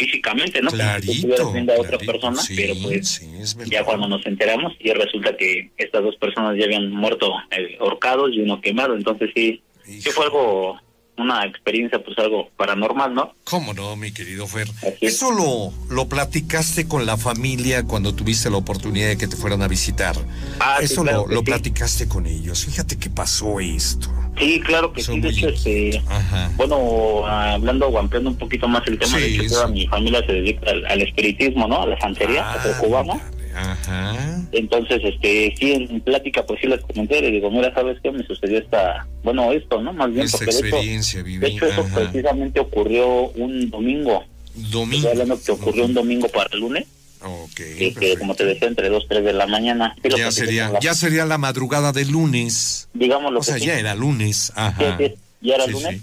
físicamente, ¿no? Como Clarito. viendo a otra clarito. persona, Sí, pero pues sí, ya cuando nos enteramos y resulta que estas dos personas ya habían muerto eh, ahorcados y uno quemado, entonces sí, sí fue algo, una experiencia pues algo paranormal, ¿no? ¿Cómo no, mi querido Fer? Es. ¿Eso lo, lo platicaste con la familia cuando tuviste la oportunidad de que te fueran a visitar? Ah, sí, Eso claro lo, lo sí. platicaste con ellos. Fíjate que pasó esto. Sí, claro que Son sí, de hecho, este, Ajá. bueno, hablando o ampliando un poquito más el tema, Sí, de que toda mi familia se dedica al, al espiritismo, ¿no? A la santería, a Ah, cubano. Ajá. Entonces, este, sí, en plática, pues sí les comenté, le digo, mira, ¿sabes qué? Me sucedió esta, bueno, esto, ¿no? Más bien, Esta porque de hecho, experiencia de hecho eso Ajá. precisamente ocurrió un domingo. Domingo. Estoy hablando que ocurrió un domingo para el lunes. Okay, que como te decía, entre 2, 3 de la mañana. ya sería, ya sería la madrugada del lunes. Digamos lo o sea, ya era lunes. Ajá. ya era lunes.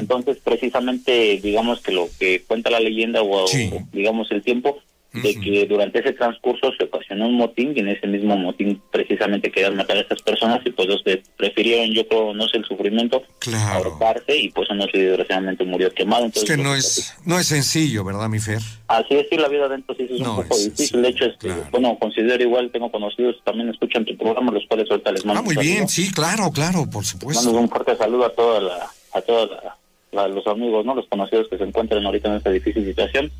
Entonces, precisamente, digamos que lo que cuenta la leyenda o digamos el tiempo, de que durante ese transcurso se ocasionó un motín y en ese mismo motín precisamente querían matar a estas personas y pues los prefirieron, yo creo, no sé, el sufrimiento, claro. ahorcarse y pues uno desgraciadamente murió quemado. Entonces, es que no es, no es sencillo, ¿verdad, mi Fer? Así es, sí, la vida adentro sí es un poco difícil. De hecho, este, bueno, considero igual, tengo conocidos, también escuchan tu programa, los cuales ahorita les mando. Ah, muy bien, sí, claro, claro, por supuesto. Mando un fuerte saludo a toda la, a toda la los amigos, ¿no? Los conocidos que se encuentran ahorita en esta difícil situación.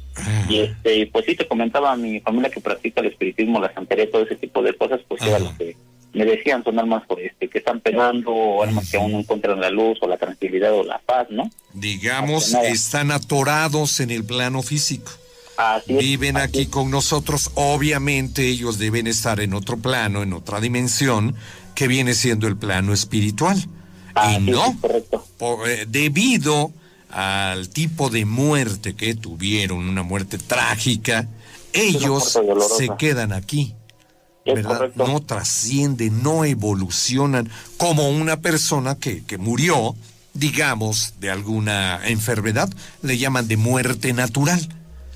Y este, pues sí, te comentaba mi familia que practica el espiritismo, la santería, todo ese tipo de cosas, pues era lo que me decían, son armas por este, que están pegando, o armas que aún no encuentran la luz, o la tranquilidad, o la paz, ¿no? Digamos, están atorados en el plano físico. Viven aquí con nosotros, obviamente ellos deben estar en otro plano, en otra dimensión, que viene siendo el plano espiritual. Y no, eh, debido al tipo de muerte que tuvieron, una muerte trágica, ellos se quedan aquí. ¿verdad? No trascienden, no evolucionan como una persona que, que murió, digamos, de alguna enfermedad, le llaman de muerte natural.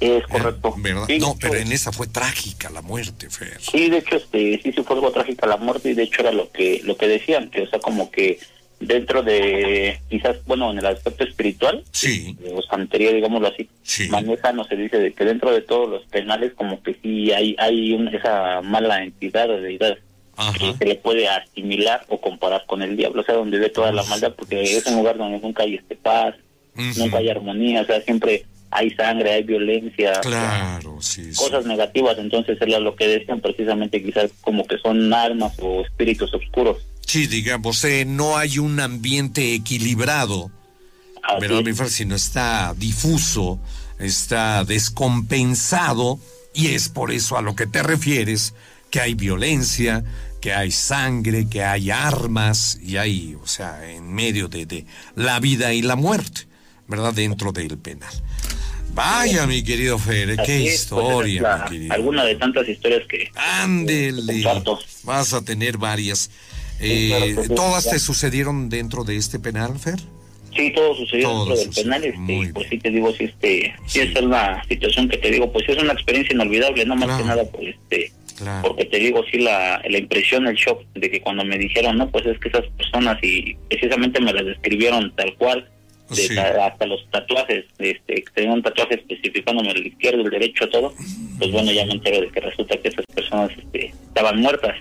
Es correcto. no, pero en esa fue trágica la muerte, Fer. Sí, de hecho, este, sí, sí fue algo trágica la muerte y de hecho era lo que, lo que decían, que o sea, como que dentro de quizás bueno en el aspecto espiritual sí. o santería digámoslo así maneja no se dice de que dentro de todos los penales como que sí hay hay esa mala entidad o deidad que se le puede asimilar o comparar con el diablo o sea donde ve toda la maldad porque es un lugar donde nunca hay este paz nunca hay armonía o sea siempre hay sangre hay violencia claro sí, cosas negativas entonces era lo que decían precisamente quizás como que son armas o espíritus oscuros Sí, digamos, eh, no hay un ambiente equilibrado, ¿verdad, mi Si no está difuso, está descompensado, y es por eso a lo que te refieres, que hay violencia, que hay sangre, que hay armas, y hay, o sea, en medio de, de la vida y la muerte, ¿verdad? Dentro del penal. Vaya, mi querido Fer, qué pues, historia, mi querido. Alguna de tantas historias que. Ándele. Vas a tener varias. Eh, ¿Todas te sucedieron dentro de este penal, Fer? Sí, todo sucedió dentro del penal, este, pues sí te digo, si este, sí. es una situación que te digo, pues es una experiencia inolvidable, no más que nada, pues este, porque te digo, sí, la, la impresión, el shock de que cuando me dijeron, no, pues es que esas personas, y precisamente me las describieron tal cual, hasta los tatuajes, este, tenían un tatuaje especificándome el izquierdo, el derecho, todo, pues bueno, ya me entero de que resulta que esas personas este, estaban muertas.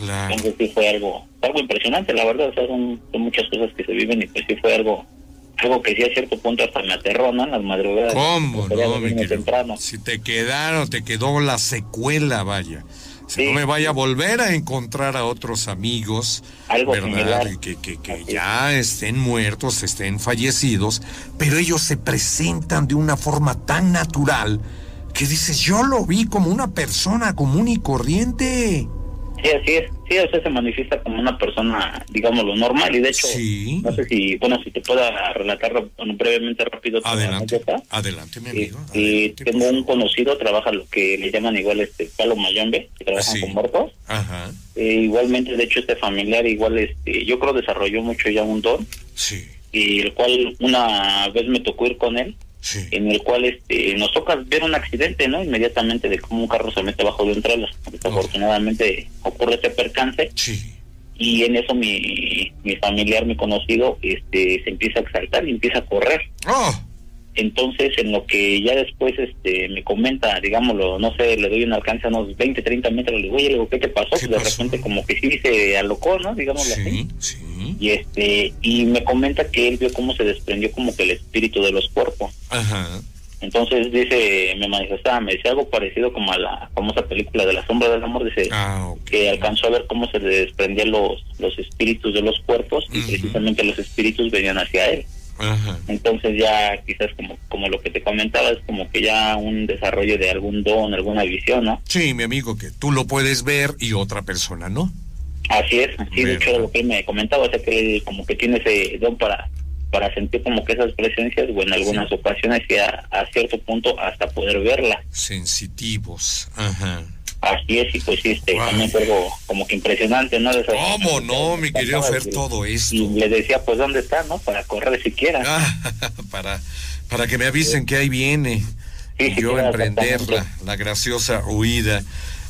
Entonces sí fue algo, algo impresionante, la verdad, o sea, son, muchas cosas que se viven y pues sí fue algo algo que sí a cierto punto hasta me aterró, ¿no? En las madrugadas. ¿Cómo? No, mi Si te quedaron, te quedó la secuela, vaya. Si no me vaya a volver a encontrar a otros amigos, Algo ¿verdad? Que, que, que ya estén muertos, estén fallecidos, pero ellos se presentan de una forma tan natural que dices, yo lo vi como una persona común y corriente. Sí, así es. Sí, o sea, se manifiesta como una persona, digámoslo, normal. Y de hecho, no sé si, bueno, si te pueda relatar brevemente rápido. Adelante, adelante, mi amigo. Y tengo un conocido, trabaja lo que le llaman igual este palo mayombe, que trabajan con muertos. Ajá. Eh, igualmente, de hecho, este familiar igual, este, yo creo desarrolló mucho ya un don. Sí. Y el cual una vez me tocó ir con él en el cual este, nos toca ver un accidente, ¿no? Inmediatamente de cómo un carro se mete bajo de un trailer. Desafortunadamente ocurre este percance. Y en eso mi, mi familiar, mi conocido, este, se empieza a exaltar y empieza a correr. Oh. Entonces, en lo que ya después este me comenta, digámoslo, no sé, le doy un alcance a unos 20, 30 metros, le digo, oye, le digo, ¿qué te pasó? de repente como que sí se alocó, ¿no? Digámoslo así. Y este y me comenta que él vio cómo se desprendió como que el espíritu de los cuerpos. Ajá. Entonces dice, me manifestaba, me decía algo parecido como a la famosa película de la sombra del amor, dice ah, que alcanzó a ver cómo se desprendían los, los espíritus de los cuerpos y precisamente los espíritus venían hacia él. Entonces ya quizás como, como lo que te comentaba es como que ya un desarrollo de algún don, alguna visión, ¿no? Sí, mi amigo, que tú lo puedes ver y otra persona no. Así es, sí, de hecho lo que me comentaba, o sea que él como que tiene ese don para para sentir como que esas presencias o en algunas ocasiones y a, cierto punto hasta poder verla. Sensitivos, ajá. Así es, y pues sí, este, también fue algo como que impresionante, ¿no? ¿Cómo no, mi querido Fer, todo esto? Y le decía, pues, ¿dónde está, no? Para correr siquiera. Ah, <laughs> para, para que me avisen que ahí viene. y yo emprender la, la graciosa huida.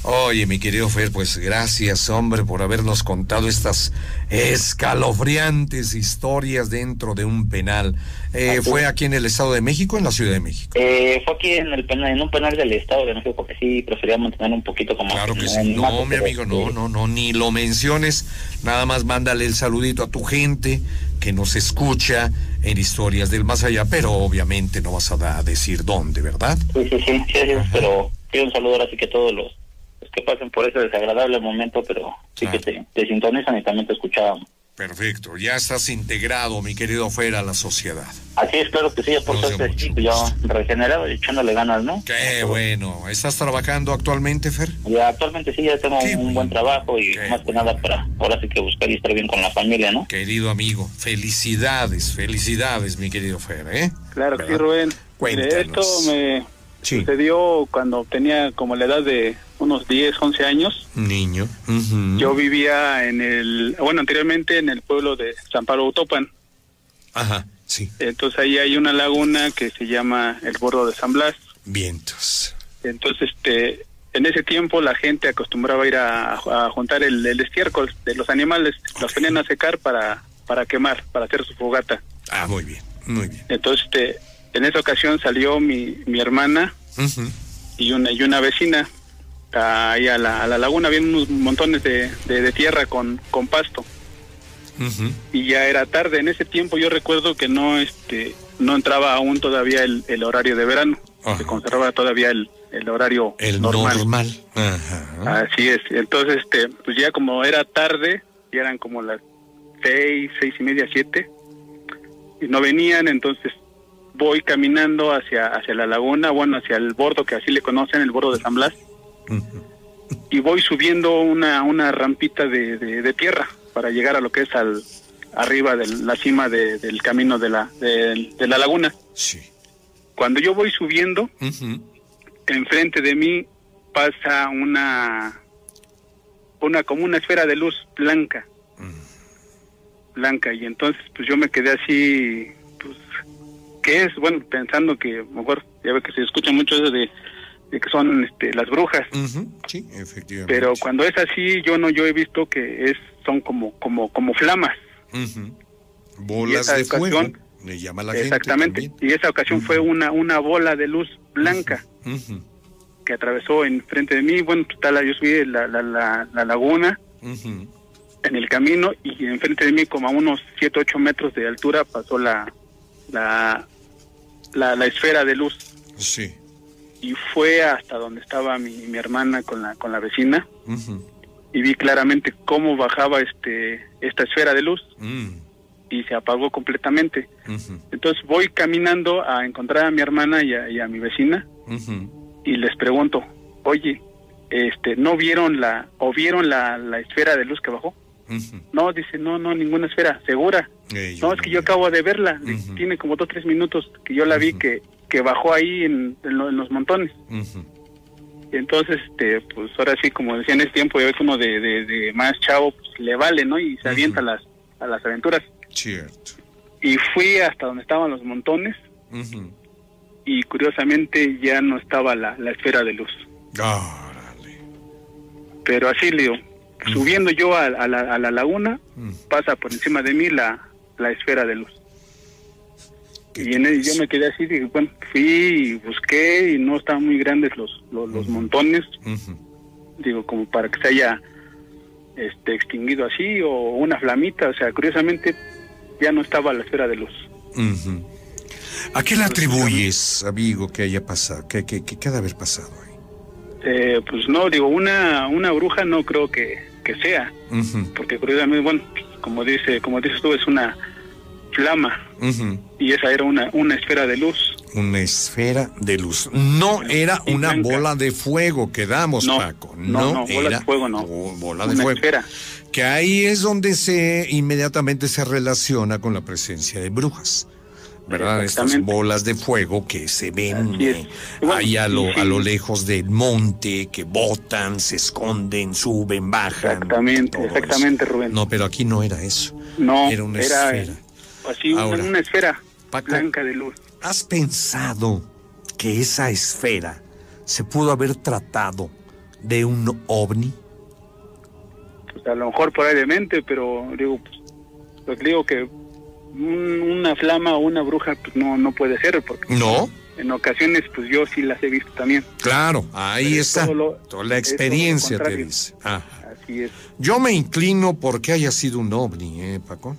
Oye, mi querido Fer, pues gracias, hombre, por habernos contado estas escalofriantes historias dentro de un penal. Eh, ¿Fue aquí en el Estado de México o en la Ciudad de México? Eh, fue aquí en el penal, en un penal del Estado de México, porque sí prefería mantener un poquito como... Claro que sí. No, mi amigo, no, no, no, ni lo menciones. Nada más mándale el saludito a tu gente que nos escucha en historias del más allá, pero obviamente no vas a decir dónde, ¿verdad? Sí, sí, sí, sí, sí pero quiero un saludo así que todos los que pasen por ese desagradable momento, pero sí que te, te, sintonizan y también te escuchábamos. Perfecto, ya estás integrado, mi querido Fer, a la sociedad. Así es, claro que sí, por suerte sí, ya regenerado y echándole ganas, ¿no? Qué bueno. ¿Estás trabajando actualmente, Fer? Ya, actualmente sí, ya tengo un buen trabajo y más que nada para ahora sí que buscar y estar bien con la familia, ¿no? Querido amigo, felicidades, felicidades, mi querido Fer, ¿eh? Claro que sí, Rubén. Cuéntanos. Esto me sucedió cuando tenía como la edad de unos 10, 11 años. Niño. Yo vivía en el, bueno, anteriormente en el pueblo de San Pablo Utopan. Ajá, sí. Entonces ahí hay una laguna que se llama el Bordo de San Blas. Vientos. Entonces, este, en ese tiempo la gente acostumbraba a ir a, juntar el, estiércol de los animales, los ponían a secar para, para quemar, para hacer su fogata. Ah, muy bien, muy bien. Entonces, este, en esa ocasión salió mi, mi hermana y una y una vecina ahí a la, a la laguna había unos montones de, de, tierra con, con pasto. Y ya era tarde en ese tiempo yo recuerdo que no este no entraba aún todavía el, el horario de verano se conservaba todavía el, el horario el normal, así es. Entonces este pues ya como era tarde ya eran como las seis seis y media siete y no venían entonces voy caminando hacia hacia la laguna bueno hacia el bordo que así le conocen el bordo de San Blas y voy subiendo una, una rampita de, de, tierra para llegar a lo que es al arriba de la cima del camino de la, de, la laguna. Sí. Cuando yo voy subiendo, enfrente de mí pasa una, una como una esfera de luz blanca. Blanca. Y entonces pues yo me quedé así, pues, ¿qué es? Bueno, pensando que, mejor, ya ve que se escucha mucho eso de de que son este, las brujas. Sí, efectivamente. Pero cuando es así, yo no, yo he visto que es, son como, como, como flamas. Bolas de fuego. Le llama la exactamente. y esa ocasión fue una, una bola de luz blanca que atravesó enfrente de mí. Bueno, total, yo subí la, la, la, laguna en el camino y enfrente de mí, como a unos 7, 8 metros de altura, pasó la, la, la, la esfera de luz. Sí. Y fue hasta donde estaba mi, mi hermana con la con la vecina. Y vi claramente cómo bajaba este esta esfera de luz. Mm. y se apagó completamente. Entonces voy caminando a encontrar a mi hermana y a, mi vecina. Y les pregunto oye este no vieron la o vieron la, la esfera de luz que bajó no dice no no ninguna esfera segura no es que yo acabo de verla tiene como dos tres minutos que yo la vi que que bajó ahí en, los montones. Entonces, este, pues ahora sí, como decía en ese tiempo, ya ves uno de, de, más chavo, pues le vale, ¿no? Y se avienta a, las, a las aventuras. Cierto. Y fui hasta donde estaban los montones. Y curiosamente ya no estaba la, la esfera de luz. Pero así, Leo, subiendo yo a, la, a la laguna, pasa por encima de mí la, la esfera de luz. Y en yo me quedé así, dije, bueno, fui y busqué y no estaban muy grandes los, los, montones. Digo, como para que se haya este, extinguido así o una flamita. O sea, curiosamente ya no estaba la esfera de luz. ¿A qué le atribuyes, amigo, que haya pasado? ¿Qué, qué, qué, haber pasado ahí? Eh, pues no, digo, una, una bruja no creo que, que sea. Porque curiosamente, bueno, como dice como dices tú, es una flama y esa era una, una esfera de luz. Una esfera de luz. No era una bola de fuego, quedamos, Paco. No, no, bola de fuego, no. Bola de fuego. Que ahí es donde se inmediatamente se relaciona con la presencia de brujas. ¿Verdad? Estas bolas de fuego que se ven eh, ahí a lo, a lo lejos del monte, que botan, se esconden, suben, bajan. Exactamente, exactamente, Rubén. No, pero aquí no era eso. No, era una esfera. Así, una esfera blanca de luz. ¿Has pensado que esa esfera se pudo haber tratado de un ovni? Pues a lo mejor probablemente, pero digo, pues, digo que una flama o una bruja pues no no puede ser porque no en ocasiones pues yo sí las he visto también. Claro ahí está. toda la experiencia te dice. Así es. Yo me inclino porque haya sido un ovni eh Paco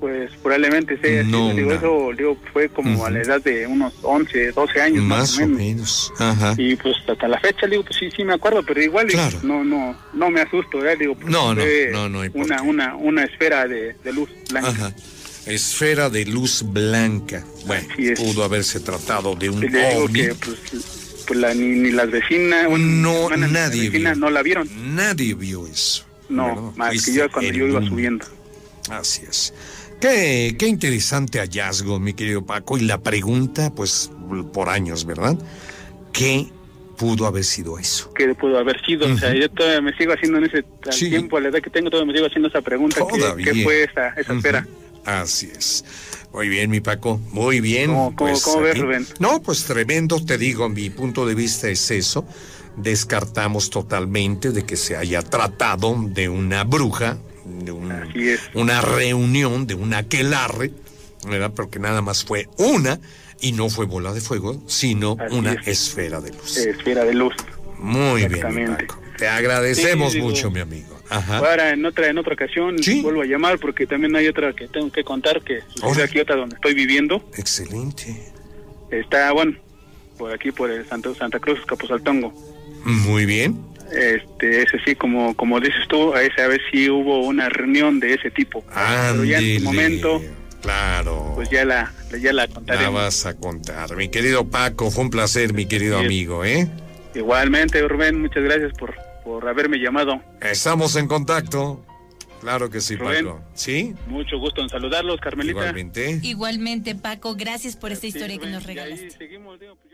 pues probablemente sea no, digo, eso digo, fue como a la edad de unos 11, 12 años más, o menos. Ajá. Y pues hasta la fecha digo, pues sí, sí me acuerdo, pero igual no no no me asusto, digo, pues, no, no, no, no, una, una, una esfera de, de luz blanca. Ajá esfera de luz blanca. Bueno, pudo haberse tratado de un ovni. pues, pues ni, las vecinas, no, nadie vio. no la vieron. Nadie vio eso. No, más que yo cuando yo iba subiendo. Así es. Qué, qué interesante hallazgo, mi querido Paco. Y la pregunta, pues, por años, ¿verdad? ¿Qué pudo haber sido eso? ¿Qué pudo haber sido? O sea, yo todavía me sigo haciendo en ese tiempo, a la edad que tengo, todavía me sigo haciendo esa pregunta. ¿Qué, fue esa, esa esfera? Así es. Muy bien, mi Paco, muy bien. ¿Cómo, pues, ves, Rubén? No, pues tremendo, te digo, mi punto de vista es eso. Descartamos totalmente de que se haya tratado de una bruja, de una reunión, de una aquelarre, ¿verdad? Porque nada más fue una y no fue bola de fuego, sino una esfera de luz. Esfera de luz. Muy bien, Paco. Te agradecemos mucho, mi amigo. Ahora en otra en otra ocasión vuelvo a llamar porque también hay otra que tengo que contar que es aquí otra donde estoy viviendo. Excelente. Está bueno por aquí por el Santa Santa Cruz Capozaltongo. Muy bien. Este ese sí como como dices tú a esa vez sí hubo una reunión de ese tipo. Pero ya en su momento Claro. Pues ya la, ya la contaré. La vas a contar. Mi querido Paco, fue un placer, mi querido amigo, ¿eh? Igualmente, Rubén, muchas gracias por, por haberme llamado. Estamos en contacto. Claro que sí, Paco. ¿Sí? Mucho gusto en saludarlos, Carmelita. Igualmente. Igualmente, Paco. Gracias por esta historia que nos regalaste. seguimos, digo, pues